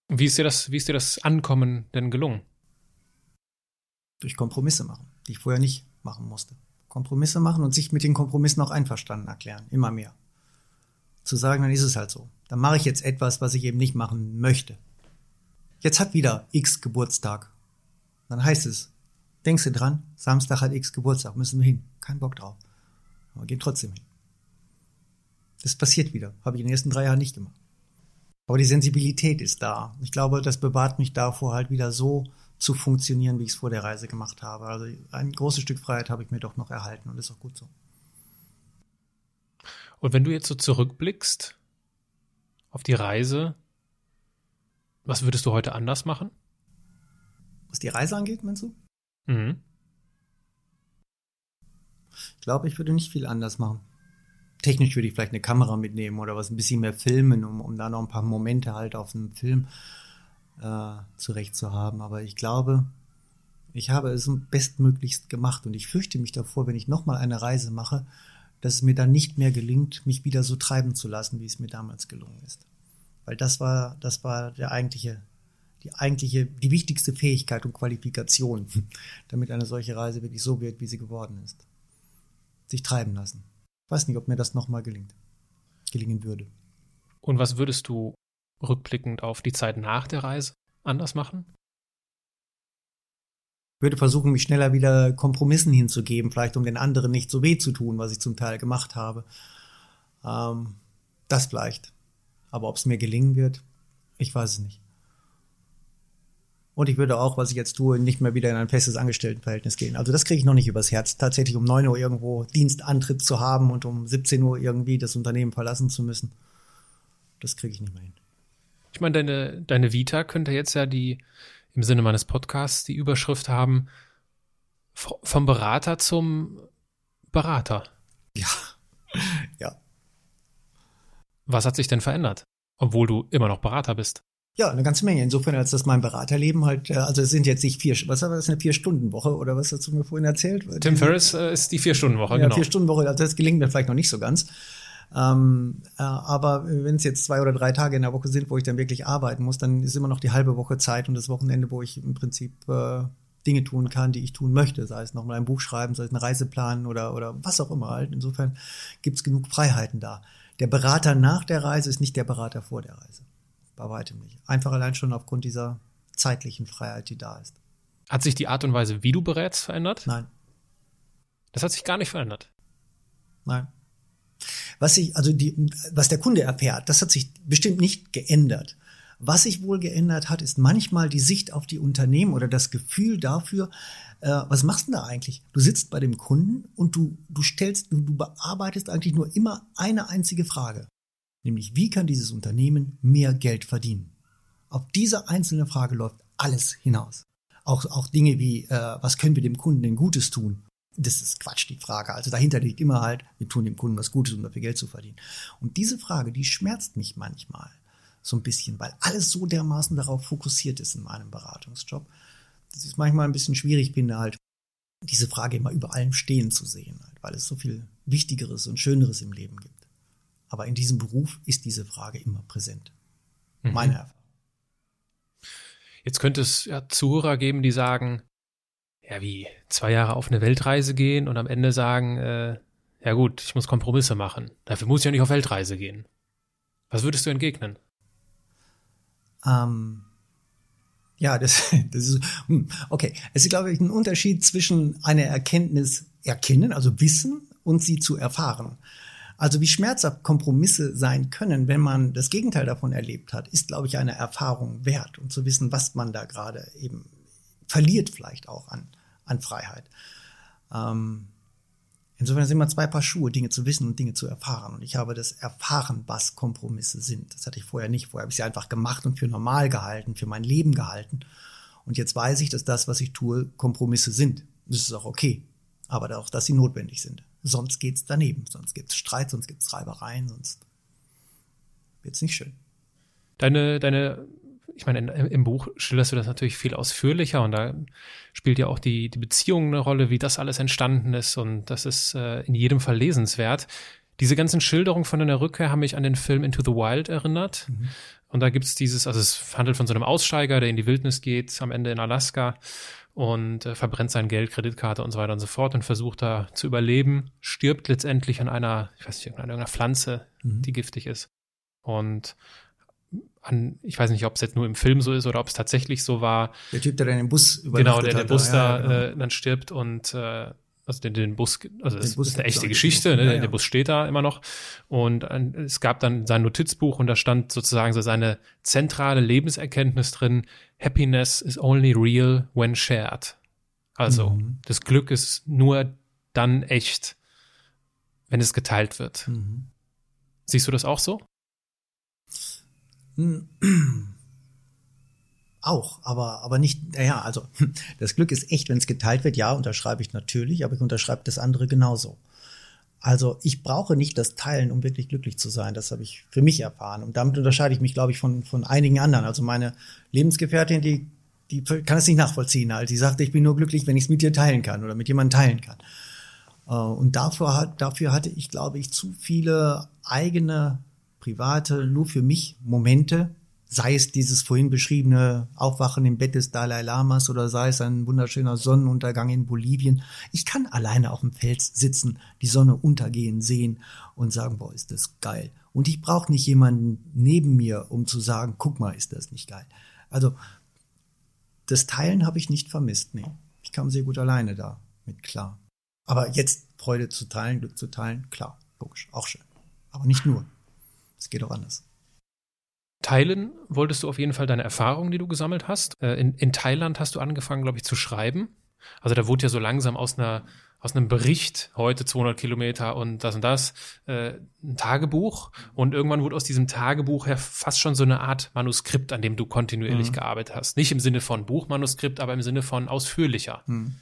Wie ist dir das, wie ist dir das Ankommen denn gelungen? Durch Kompromisse machen, die ich vorher nicht machen musste. Kompromisse machen und sich mit den Kompromissen auch einverstanden erklären. Immer mehr. Zu sagen, dann ist es halt so. Dann mache ich jetzt etwas, was ich eben nicht machen möchte. Jetzt hat wieder X Geburtstag. Dann heißt es, denkst du dran, Samstag hat X Geburtstag, müssen wir hin. Kein Bock drauf. Aber gehen trotzdem hin. Das passiert wieder. Habe ich in den ersten drei Jahren nicht gemacht. Aber die Sensibilität ist da. Ich glaube, das bewahrt mich davor, halt wieder so zu funktionieren, wie ich es vor der Reise gemacht habe. Also ein großes Stück Freiheit habe ich mir doch noch erhalten und ist auch gut so. Und wenn du jetzt so zurückblickst auf die Reise, was würdest du heute anders machen? Was die Reise angeht, meinst du? Mhm. Ich glaube, ich würde nicht viel anders machen technisch würde ich vielleicht eine Kamera mitnehmen oder was ein bisschen mehr filmen, um, um da noch ein paar Momente halt auf einem Film äh, zurecht zu haben. Aber ich glaube, ich habe es bestmöglichst gemacht und ich fürchte mich davor, wenn ich nochmal eine Reise mache, dass es mir dann nicht mehr gelingt, mich wieder so treiben zu lassen, wie es mir damals gelungen ist. Weil das war, das war der eigentliche, die eigentliche, die wichtigste Fähigkeit und Qualifikation, damit eine solche Reise wirklich so wird, wie sie geworden ist. Sich treiben lassen. Weiß nicht, ob mir das nochmal gelingt. Gelingen würde. Und was würdest du rückblickend auf die Zeit nach der Reise anders machen? Würde versuchen, mich schneller wieder Kompromissen hinzugeben, vielleicht um den anderen nicht so weh zu tun, was ich zum Teil gemacht habe. Ähm, das vielleicht. Aber ob es mir gelingen wird, ich weiß es nicht. Und ich würde auch, was ich jetzt tue, nicht mehr wieder in ein festes Angestelltenverhältnis gehen. Also das kriege ich noch nicht übers Herz. Tatsächlich um 9 Uhr irgendwo Dienstantritt zu haben und um 17 Uhr irgendwie das Unternehmen verlassen zu müssen. Das kriege ich nicht mehr hin. Ich meine, deine, deine Vita könnte jetzt ja die, im Sinne meines Podcasts, die Überschrift haben, vom Berater zum Berater. Ja. ja. Was hat sich denn verändert? Obwohl du immer noch Berater bist. Ja, eine ganze Menge. Insofern, als das mein Beraterleben halt, äh, also es sind jetzt nicht vier, was war das, eine Vier-Stunden-Woche oder was hast du mir vorhin erzählt? Tim Ferriss äh, ist die Vier-Stunden-Woche, ja, genau. Vier-Stunden-Woche, also das gelingt mir vielleicht noch nicht so ganz. Ähm, äh, aber wenn es jetzt zwei oder drei Tage in der Woche sind, wo ich dann wirklich arbeiten muss, dann ist immer noch die halbe Woche Zeit und das Wochenende, wo ich im Prinzip äh, Dinge tun kann, die ich tun möchte, sei es nochmal ein Buch schreiben, sei es eine Reise planen oder, oder was auch immer halt. Insofern gibt's genug Freiheiten da. Der Berater nach der Reise ist nicht der Berater vor der Reise. Bei weitem nicht. Einfach allein schon aufgrund dieser zeitlichen Freiheit, die da ist. Hat sich die Art und Weise, wie du berätst, verändert? Nein. Das hat sich gar nicht verändert. Nein. Was sich, also die, was der Kunde erfährt, das hat sich bestimmt nicht geändert. Was sich wohl geändert hat, ist manchmal die Sicht auf die Unternehmen oder das Gefühl dafür, äh, was machst du da eigentlich? Du sitzt bei dem Kunden und du, du stellst, du, du bearbeitest eigentlich nur immer eine einzige Frage nämlich wie kann dieses Unternehmen mehr Geld verdienen? Auf diese einzelne Frage läuft alles hinaus. Auch, auch Dinge wie, äh, was können wir dem Kunden denn Gutes tun? Das ist Quatsch, die Frage. Also dahinter liegt immer halt, wir tun dem Kunden was Gutes, um dafür Geld zu verdienen. Und diese Frage, die schmerzt mich manchmal so ein bisschen, weil alles so dermaßen darauf fokussiert ist in meinem Beratungsjob. Das ist manchmal ein bisschen schwierig, finde halt, diese Frage immer über allem stehen zu sehen, halt, weil es so viel Wichtigeres und Schöneres im Leben gibt. Aber in diesem Beruf ist diese Frage immer präsent. Mhm. Meine Erfahrung. Jetzt könnte es ja Zuhörer geben, die sagen, ja, wie zwei Jahre auf eine Weltreise gehen und am Ende sagen, äh, ja gut, ich muss Kompromisse machen. Dafür muss ich ja nicht auf Weltreise gehen. Was würdest du entgegnen? Ähm, ja, das, das ist, hm, okay. Es ist, glaube ich, ein Unterschied zwischen einer Erkenntnis erkennen, also wissen, und sie zu erfahren. Also wie schmerzhaft Kompromisse sein können, wenn man das Gegenteil davon erlebt hat, ist, glaube ich, eine Erfahrung wert und zu wissen, was man da gerade eben verliert vielleicht auch an, an Freiheit. Ähm, insofern sind immer zwei Paar Schuhe, Dinge zu wissen und Dinge zu erfahren. Und ich habe das erfahren, was Kompromisse sind. Das hatte ich vorher nicht. Vorher habe ich sie einfach gemacht und für normal gehalten, für mein Leben gehalten. Und jetzt weiß ich, dass das, was ich tue, Kompromisse sind. Das ist auch okay. Aber auch, dass sie notwendig sind. Sonst geht's daneben. Sonst gibt's Streit, sonst gibt's Reibereien, sonst wird's nicht schön. Deine, deine, ich meine, in, im Buch schilderst du das natürlich viel ausführlicher und da spielt ja auch die, die Beziehung eine Rolle, wie das alles entstanden ist und das ist äh, in jedem Fall lesenswert. Diese ganzen Schilderungen von deiner Rückkehr haben mich an den Film Into the Wild erinnert. Mhm. Und da gibt's dieses, also es handelt von so einem Aussteiger, der in die Wildnis geht, am Ende in Alaska und äh, verbrennt sein Geld, Kreditkarte und so weiter und so fort und versucht da zu überleben, stirbt letztendlich an einer, ich weiß nicht, an irgendeiner Pflanze, mhm. die giftig ist. Und an, ich weiß nicht, ob es jetzt nur im Film so ist oder ob es tatsächlich so war. Der Typ, der dann den Bus übernachtet Genau, der den Bus da, ja, genau. äh, dann stirbt und äh, also den, den Bus, also das Bus ist eine echte Geschichte, ne? Ja, ja. der Bus steht da immer noch. Und es gab dann sein Notizbuch und da stand sozusagen so seine zentrale Lebenserkenntnis drin, Happiness is only real when shared. Also, mhm. das Glück ist nur dann echt, wenn es geteilt wird. Mhm. Siehst du das auch so? Auch, aber, aber nicht, naja, also das Glück ist echt, wenn es geteilt wird, ja, unterschreibe ich natürlich, aber ich unterschreibe das andere genauso. Also ich brauche nicht das Teilen, um wirklich glücklich zu sein. Das habe ich für mich erfahren. Und damit unterscheide ich mich, glaube ich, von, von einigen anderen. Also meine Lebensgefährtin, die, die kann es nicht nachvollziehen. Also die sagte, ich bin nur glücklich, wenn ich es mit dir teilen kann oder mit jemandem teilen kann. Äh, und dafür, dafür hatte ich, glaube ich, zu viele eigene, private, nur für mich Momente, sei es dieses vorhin beschriebene Aufwachen im Bett des Dalai Lamas oder sei es ein wunderschöner Sonnenuntergang in Bolivien. Ich kann alleine auf dem Fels sitzen, die Sonne untergehen sehen und sagen, boah, ist das geil. Und ich brauche nicht jemanden neben mir, um zu sagen, guck mal, ist das nicht geil. Also das Teilen habe ich nicht vermisst. Nee, ich kam sehr gut alleine da mit klar. Aber jetzt Freude zu teilen, Glück zu teilen, klar, logisch, auch schön. Aber nicht nur. Es geht auch anders. Teilen wolltest du auf jeden Fall deine Erfahrungen, die du gesammelt hast. Äh, in, in Thailand hast du angefangen, glaube ich, zu schreiben. Also da wurde ja so langsam aus einer aus einem Bericht heute 200 Kilometer und das und das äh, ein Tagebuch und irgendwann wurde aus diesem Tagebuch her fast schon so eine Art Manuskript, an dem du kontinuierlich mhm. gearbeitet hast. Nicht im Sinne von Buchmanuskript, aber im Sinne von ausführlicher. Mhm.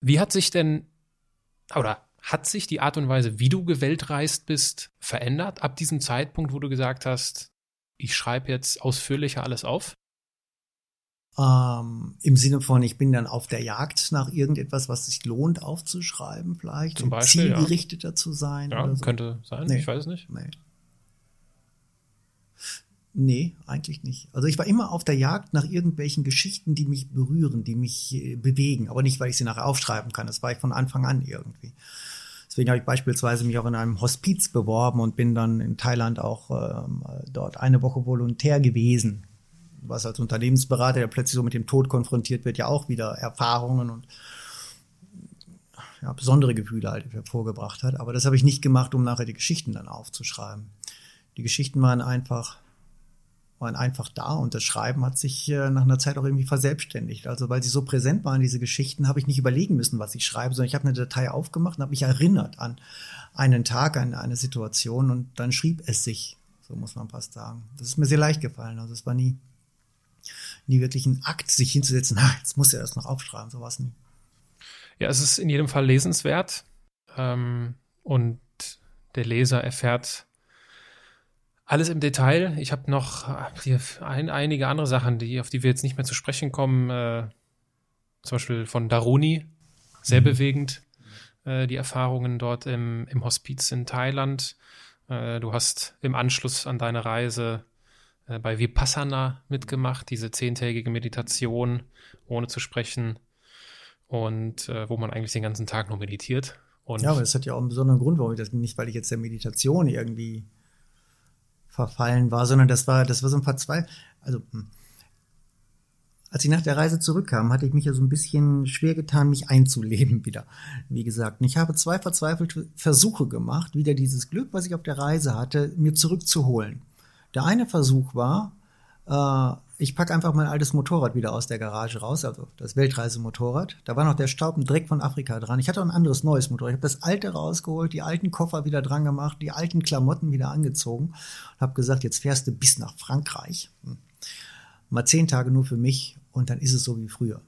Wie hat sich denn oder hat sich die Art und Weise, wie du geweltreist bist, verändert ab diesem Zeitpunkt, wo du gesagt hast, ich schreibe jetzt ausführlicher alles auf? Ähm, Im Sinne von, ich bin dann auf der Jagd nach irgendetwas, was sich lohnt aufzuschreiben, vielleicht. Zum Beispiel, zielgerichteter ja. zu sein. Ja, so. könnte sein. Nee. Ich weiß es nicht. Nee. Nee, eigentlich nicht. Also ich war immer auf der Jagd nach irgendwelchen Geschichten, die mich berühren, die mich äh, bewegen, aber nicht, weil ich sie nachher aufschreiben kann. Das war ich von Anfang an irgendwie. Deswegen habe ich beispielsweise mich auch in einem Hospiz beworben und bin dann in Thailand auch ähm, dort eine Woche Volontär gewesen. Was als Unternehmensberater, der plötzlich so mit dem Tod konfrontiert wird, ja auch wieder Erfahrungen und ja, besondere Gefühle halt hervorgebracht hat. Aber das habe ich nicht gemacht, um nachher die Geschichten dann aufzuschreiben. Die Geschichten waren einfach waren einfach da und das Schreiben hat sich äh, nach einer Zeit auch irgendwie verselbstständigt. Also weil sie so präsent waren, diese Geschichten, habe ich nicht überlegen müssen, was ich schreibe, sondern ich habe eine Datei aufgemacht und habe mich erinnert an einen Tag, an eine Situation und dann schrieb es sich. So muss man fast sagen. Das ist mir sehr leicht gefallen. Also es war nie, nie wirklich ein Akt, sich hinzusetzen, ah, jetzt muss er das noch aufschreiben, so was nie. Ja, es ist in jedem Fall lesenswert ähm, und der Leser erfährt alles im Detail. Ich habe noch äh, ein, einige andere Sachen, die, auf die wir jetzt nicht mehr zu sprechen kommen. Äh, zum Beispiel von Daruni. Sehr mhm. bewegend. Äh, die Erfahrungen dort im, im Hospiz in Thailand. Äh, du hast im Anschluss an deine Reise äh, bei Vipassana mitgemacht, diese zehntägige Meditation, ohne zu sprechen. Und äh, wo man eigentlich den ganzen Tag nur meditiert. Und ja, aber das hat ja auch einen besonderen Grund, warum ich das nicht, weil ich jetzt der Meditation irgendwie verfallen war, sondern das war, das war so ein Verzweifel. Also, hm. als ich nach der Reise zurückkam, hatte ich mich ja so ein bisschen schwer getan, mich einzuleben wieder. Wie gesagt, ich habe zwei verzweifelte Versuche gemacht, wieder dieses Glück, was ich auf der Reise hatte, mir zurückzuholen. Der eine Versuch war, äh, ich packe einfach mein altes Motorrad wieder aus der Garage raus, also das Weltreisemotorrad. Da war noch der Staub und Dreck von Afrika dran. Ich hatte auch ein anderes neues Motorrad. Ich habe das alte rausgeholt, die alten Koffer wieder dran gemacht, die alten Klamotten wieder angezogen und habe gesagt, jetzt fährst du bis nach Frankreich. Hm. Mal zehn Tage nur für mich und dann ist es so wie früher.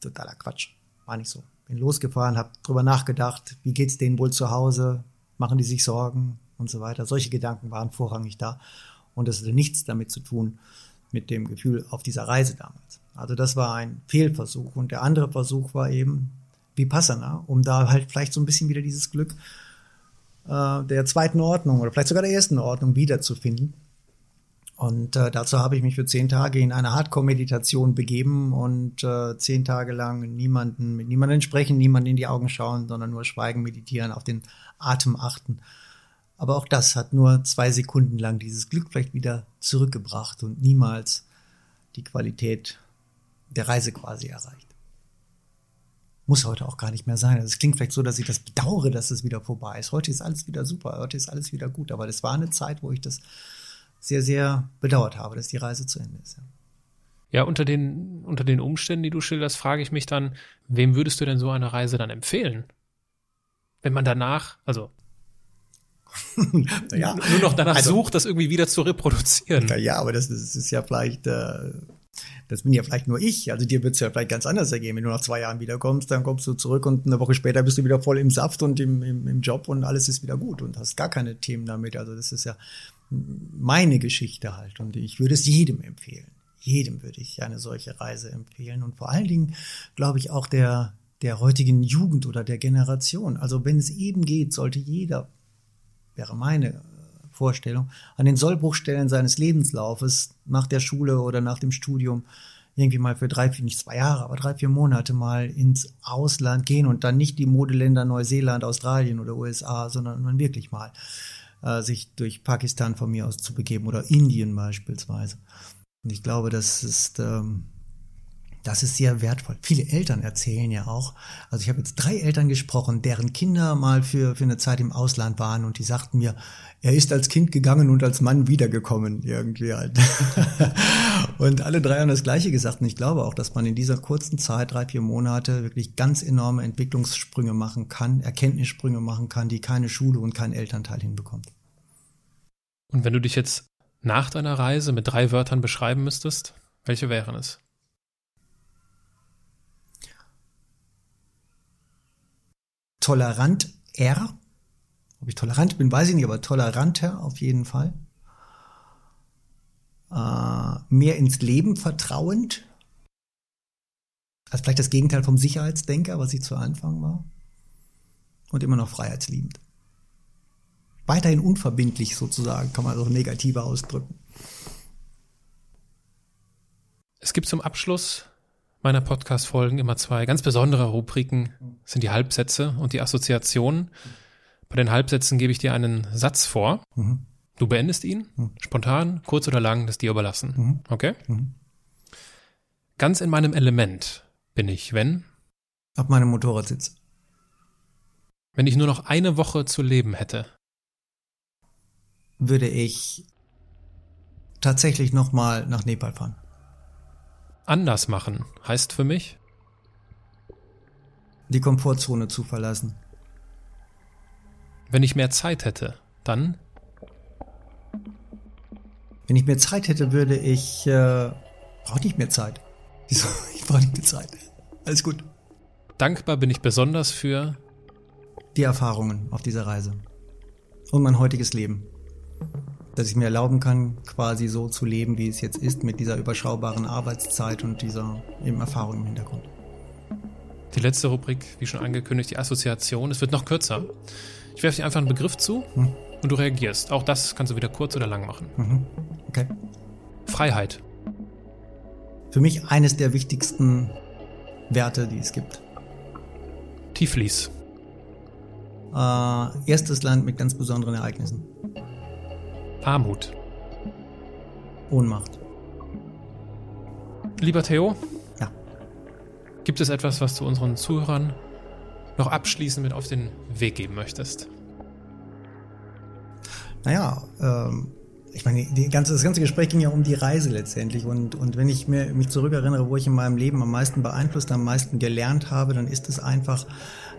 Totaler Quatsch. War nicht so. Bin losgefahren, habe drüber nachgedacht, wie geht's denen wohl zu Hause? Machen die sich Sorgen und so weiter? Solche Gedanken waren vorrangig da und das hatte nichts damit zu tun mit dem Gefühl auf dieser Reise damals. Also das war ein Fehlversuch und der andere Versuch war eben Vipassana, um da halt vielleicht so ein bisschen wieder dieses Glück äh, der zweiten Ordnung oder vielleicht sogar der ersten Ordnung wiederzufinden. Und äh, dazu habe ich mich für zehn Tage in eine Hardcore-Meditation begeben und äh, zehn Tage lang niemanden, mit niemandem sprechen, niemanden in die Augen schauen, sondern nur schweigen, meditieren, auf den Atem achten. Aber auch das hat nur zwei Sekunden lang dieses Glück vielleicht wieder zurückgebracht und niemals die Qualität der Reise quasi erreicht. Muss heute auch gar nicht mehr sein. Also es klingt vielleicht so, dass ich das bedauere, dass es wieder vorbei ist. Heute ist alles wieder super, heute ist alles wieder gut. Aber das war eine Zeit, wo ich das sehr, sehr bedauert habe, dass die Reise zu Ende ist. Ja. Ja, unter den, unter den Umständen, die du schilderst, frage ich mich dann, wem würdest du denn so eine Reise dann empfehlen? Wenn man danach, also ja, nur noch danach also, sucht, das irgendwie wieder zu reproduzieren. Ja, aber das, das ist ja vielleicht, äh, das bin ja vielleicht nur ich. Also dir wird es ja vielleicht ganz anders ergehen. Wenn du nach zwei Jahren wiederkommst, dann kommst du zurück und eine Woche später bist du wieder voll im Saft und im, im, im Job und alles ist wieder gut und hast gar keine Themen damit. Also das ist ja meine Geschichte halt. Und ich würde es jedem empfehlen. Jedem würde ich eine solche Reise empfehlen. Und vor allen Dingen, glaube ich, auch der, der heutigen Jugend oder der Generation. Also wenn es eben geht, sollte jeder, wäre meine äh, Vorstellung, an den Sollbruchstellen seines Lebenslaufes nach der Schule oder nach dem Studium irgendwie mal für drei, vier, nicht zwei Jahre, aber drei, vier Monate mal ins Ausland gehen und dann nicht die Modeländer Neuseeland, Australien oder USA, sondern man wirklich mal äh, sich durch Pakistan von mir aus zu begeben oder Indien beispielsweise. Und ich glaube, das ist, ähm, das ist sehr wertvoll. Viele Eltern erzählen ja auch, also ich habe jetzt drei Eltern gesprochen, deren Kinder mal für, für eine Zeit im Ausland waren und die sagten mir, er ist als Kind gegangen und als Mann wiedergekommen, irgendwie halt. und alle drei haben das Gleiche gesagt. Und ich glaube auch, dass man in dieser kurzen Zeit, drei, vier Monate, wirklich ganz enorme Entwicklungssprünge machen kann, Erkenntnissprünge machen kann, die keine Schule und kein Elternteil hinbekommt. Und wenn du dich jetzt nach deiner Reise mit drei Wörtern beschreiben müsstest, welche wären es? Tolerant R ob ich tolerant bin, weiß ich nicht, aber toleranter auf jeden Fall. Äh, mehr ins Leben vertrauend. Also vielleicht das Gegenteil vom Sicherheitsdenker, was ich zu Anfang war. Und immer noch freiheitsliebend. Weiterhin unverbindlich sozusagen, kann man auch negativer ausdrücken. Es gibt zum Abschluss meiner Podcast-Folgen immer zwei ganz besondere Rubriken. Das sind die Halbsätze und die Assoziationen. Bei den Halbsätzen gebe ich dir einen Satz vor. Mhm. Du beendest ihn, mhm. spontan, kurz oder lang, das dir überlassen. Mhm. Okay? Mhm. Ganz in meinem Element bin ich, wenn? Auf meinem Motorrad sitze. Wenn ich nur noch eine Woche zu leben hätte. Würde ich tatsächlich nochmal nach Nepal fahren. Anders machen heißt für mich? Die Komfortzone zu verlassen. Wenn ich mehr Zeit hätte, dann? Wenn ich mehr Zeit hätte, würde ich. Äh, brauche nicht mehr Zeit. Wieso? Ich brauche nicht mehr Zeit. Alles gut. Dankbar bin ich besonders für die Erfahrungen auf dieser Reise und mein heutiges Leben. Dass ich mir erlauben kann, quasi so zu leben, wie es jetzt ist, mit dieser überschaubaren Arbeitszeit und dieser eben Erfahrung im Hintergrund. Die letzte Rubrik, wie schon angekündigt, die Assoziation. Es wird noch kürzer. Ich werfe dir einfach einen Begriff zu hm. und du reagierst. Auch das kannst du wieder kurz oder lang machen. Mhm. Okay. Freiheit. Für mich eines der wichtigsten Werte, die es gibt. Tiflis. Äh, erstes Land mit ganz besonderen Ereignissen. Armut. Ohnmacht. Lieber Theo? Ja. Gibt es etwas, was du unseren Zuhörern noch abschließend mit auf den Weg geben möchtest? Naja, ähm, ich meine, ganze, das ganze Gespräch ging ja um die Reise letztendlich. Und, und wenn ich mir, mich zurückerinnere, wo ich in meinem Leben am meisten beeinflusst, am meisten gelernt habe, dann ist es einfach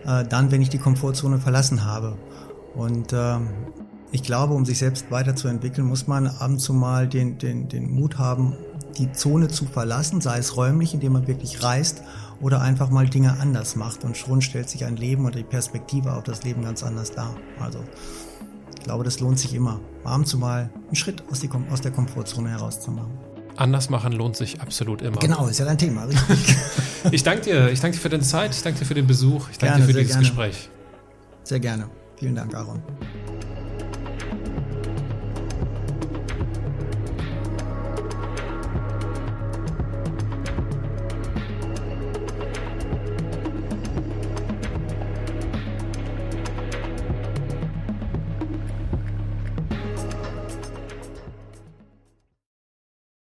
äh, dann, wenn ich die Komfortzone verlassen habe. Und ähm, ich glaube, um sich selbst weiterzuentwickeln, muss man ab und zu mal den, den, den Mut haben, die Zone zu verlassen, sei es räumlich, indem man wirklich reist oder einfach mal Dinge anders macht und schon stellt sich ein Leben oder die Perspektive auf das Leben ganz anders dar. Also ich glaube, das lohnt sich immer, abends mal einen Schritt aus, die, aus der Komfortzone herauszumachen. Anders machen lohnt sich absolut immer. Genau, ist ja dein Thema, richtig. ich danke dir. Ich danke dir für deine Zeit. Ich danke dir für den Besuch. Ich danke gerne, dir für dieses gerne. Gespräch. Sehr gerne. Vielen Dank, Aaron.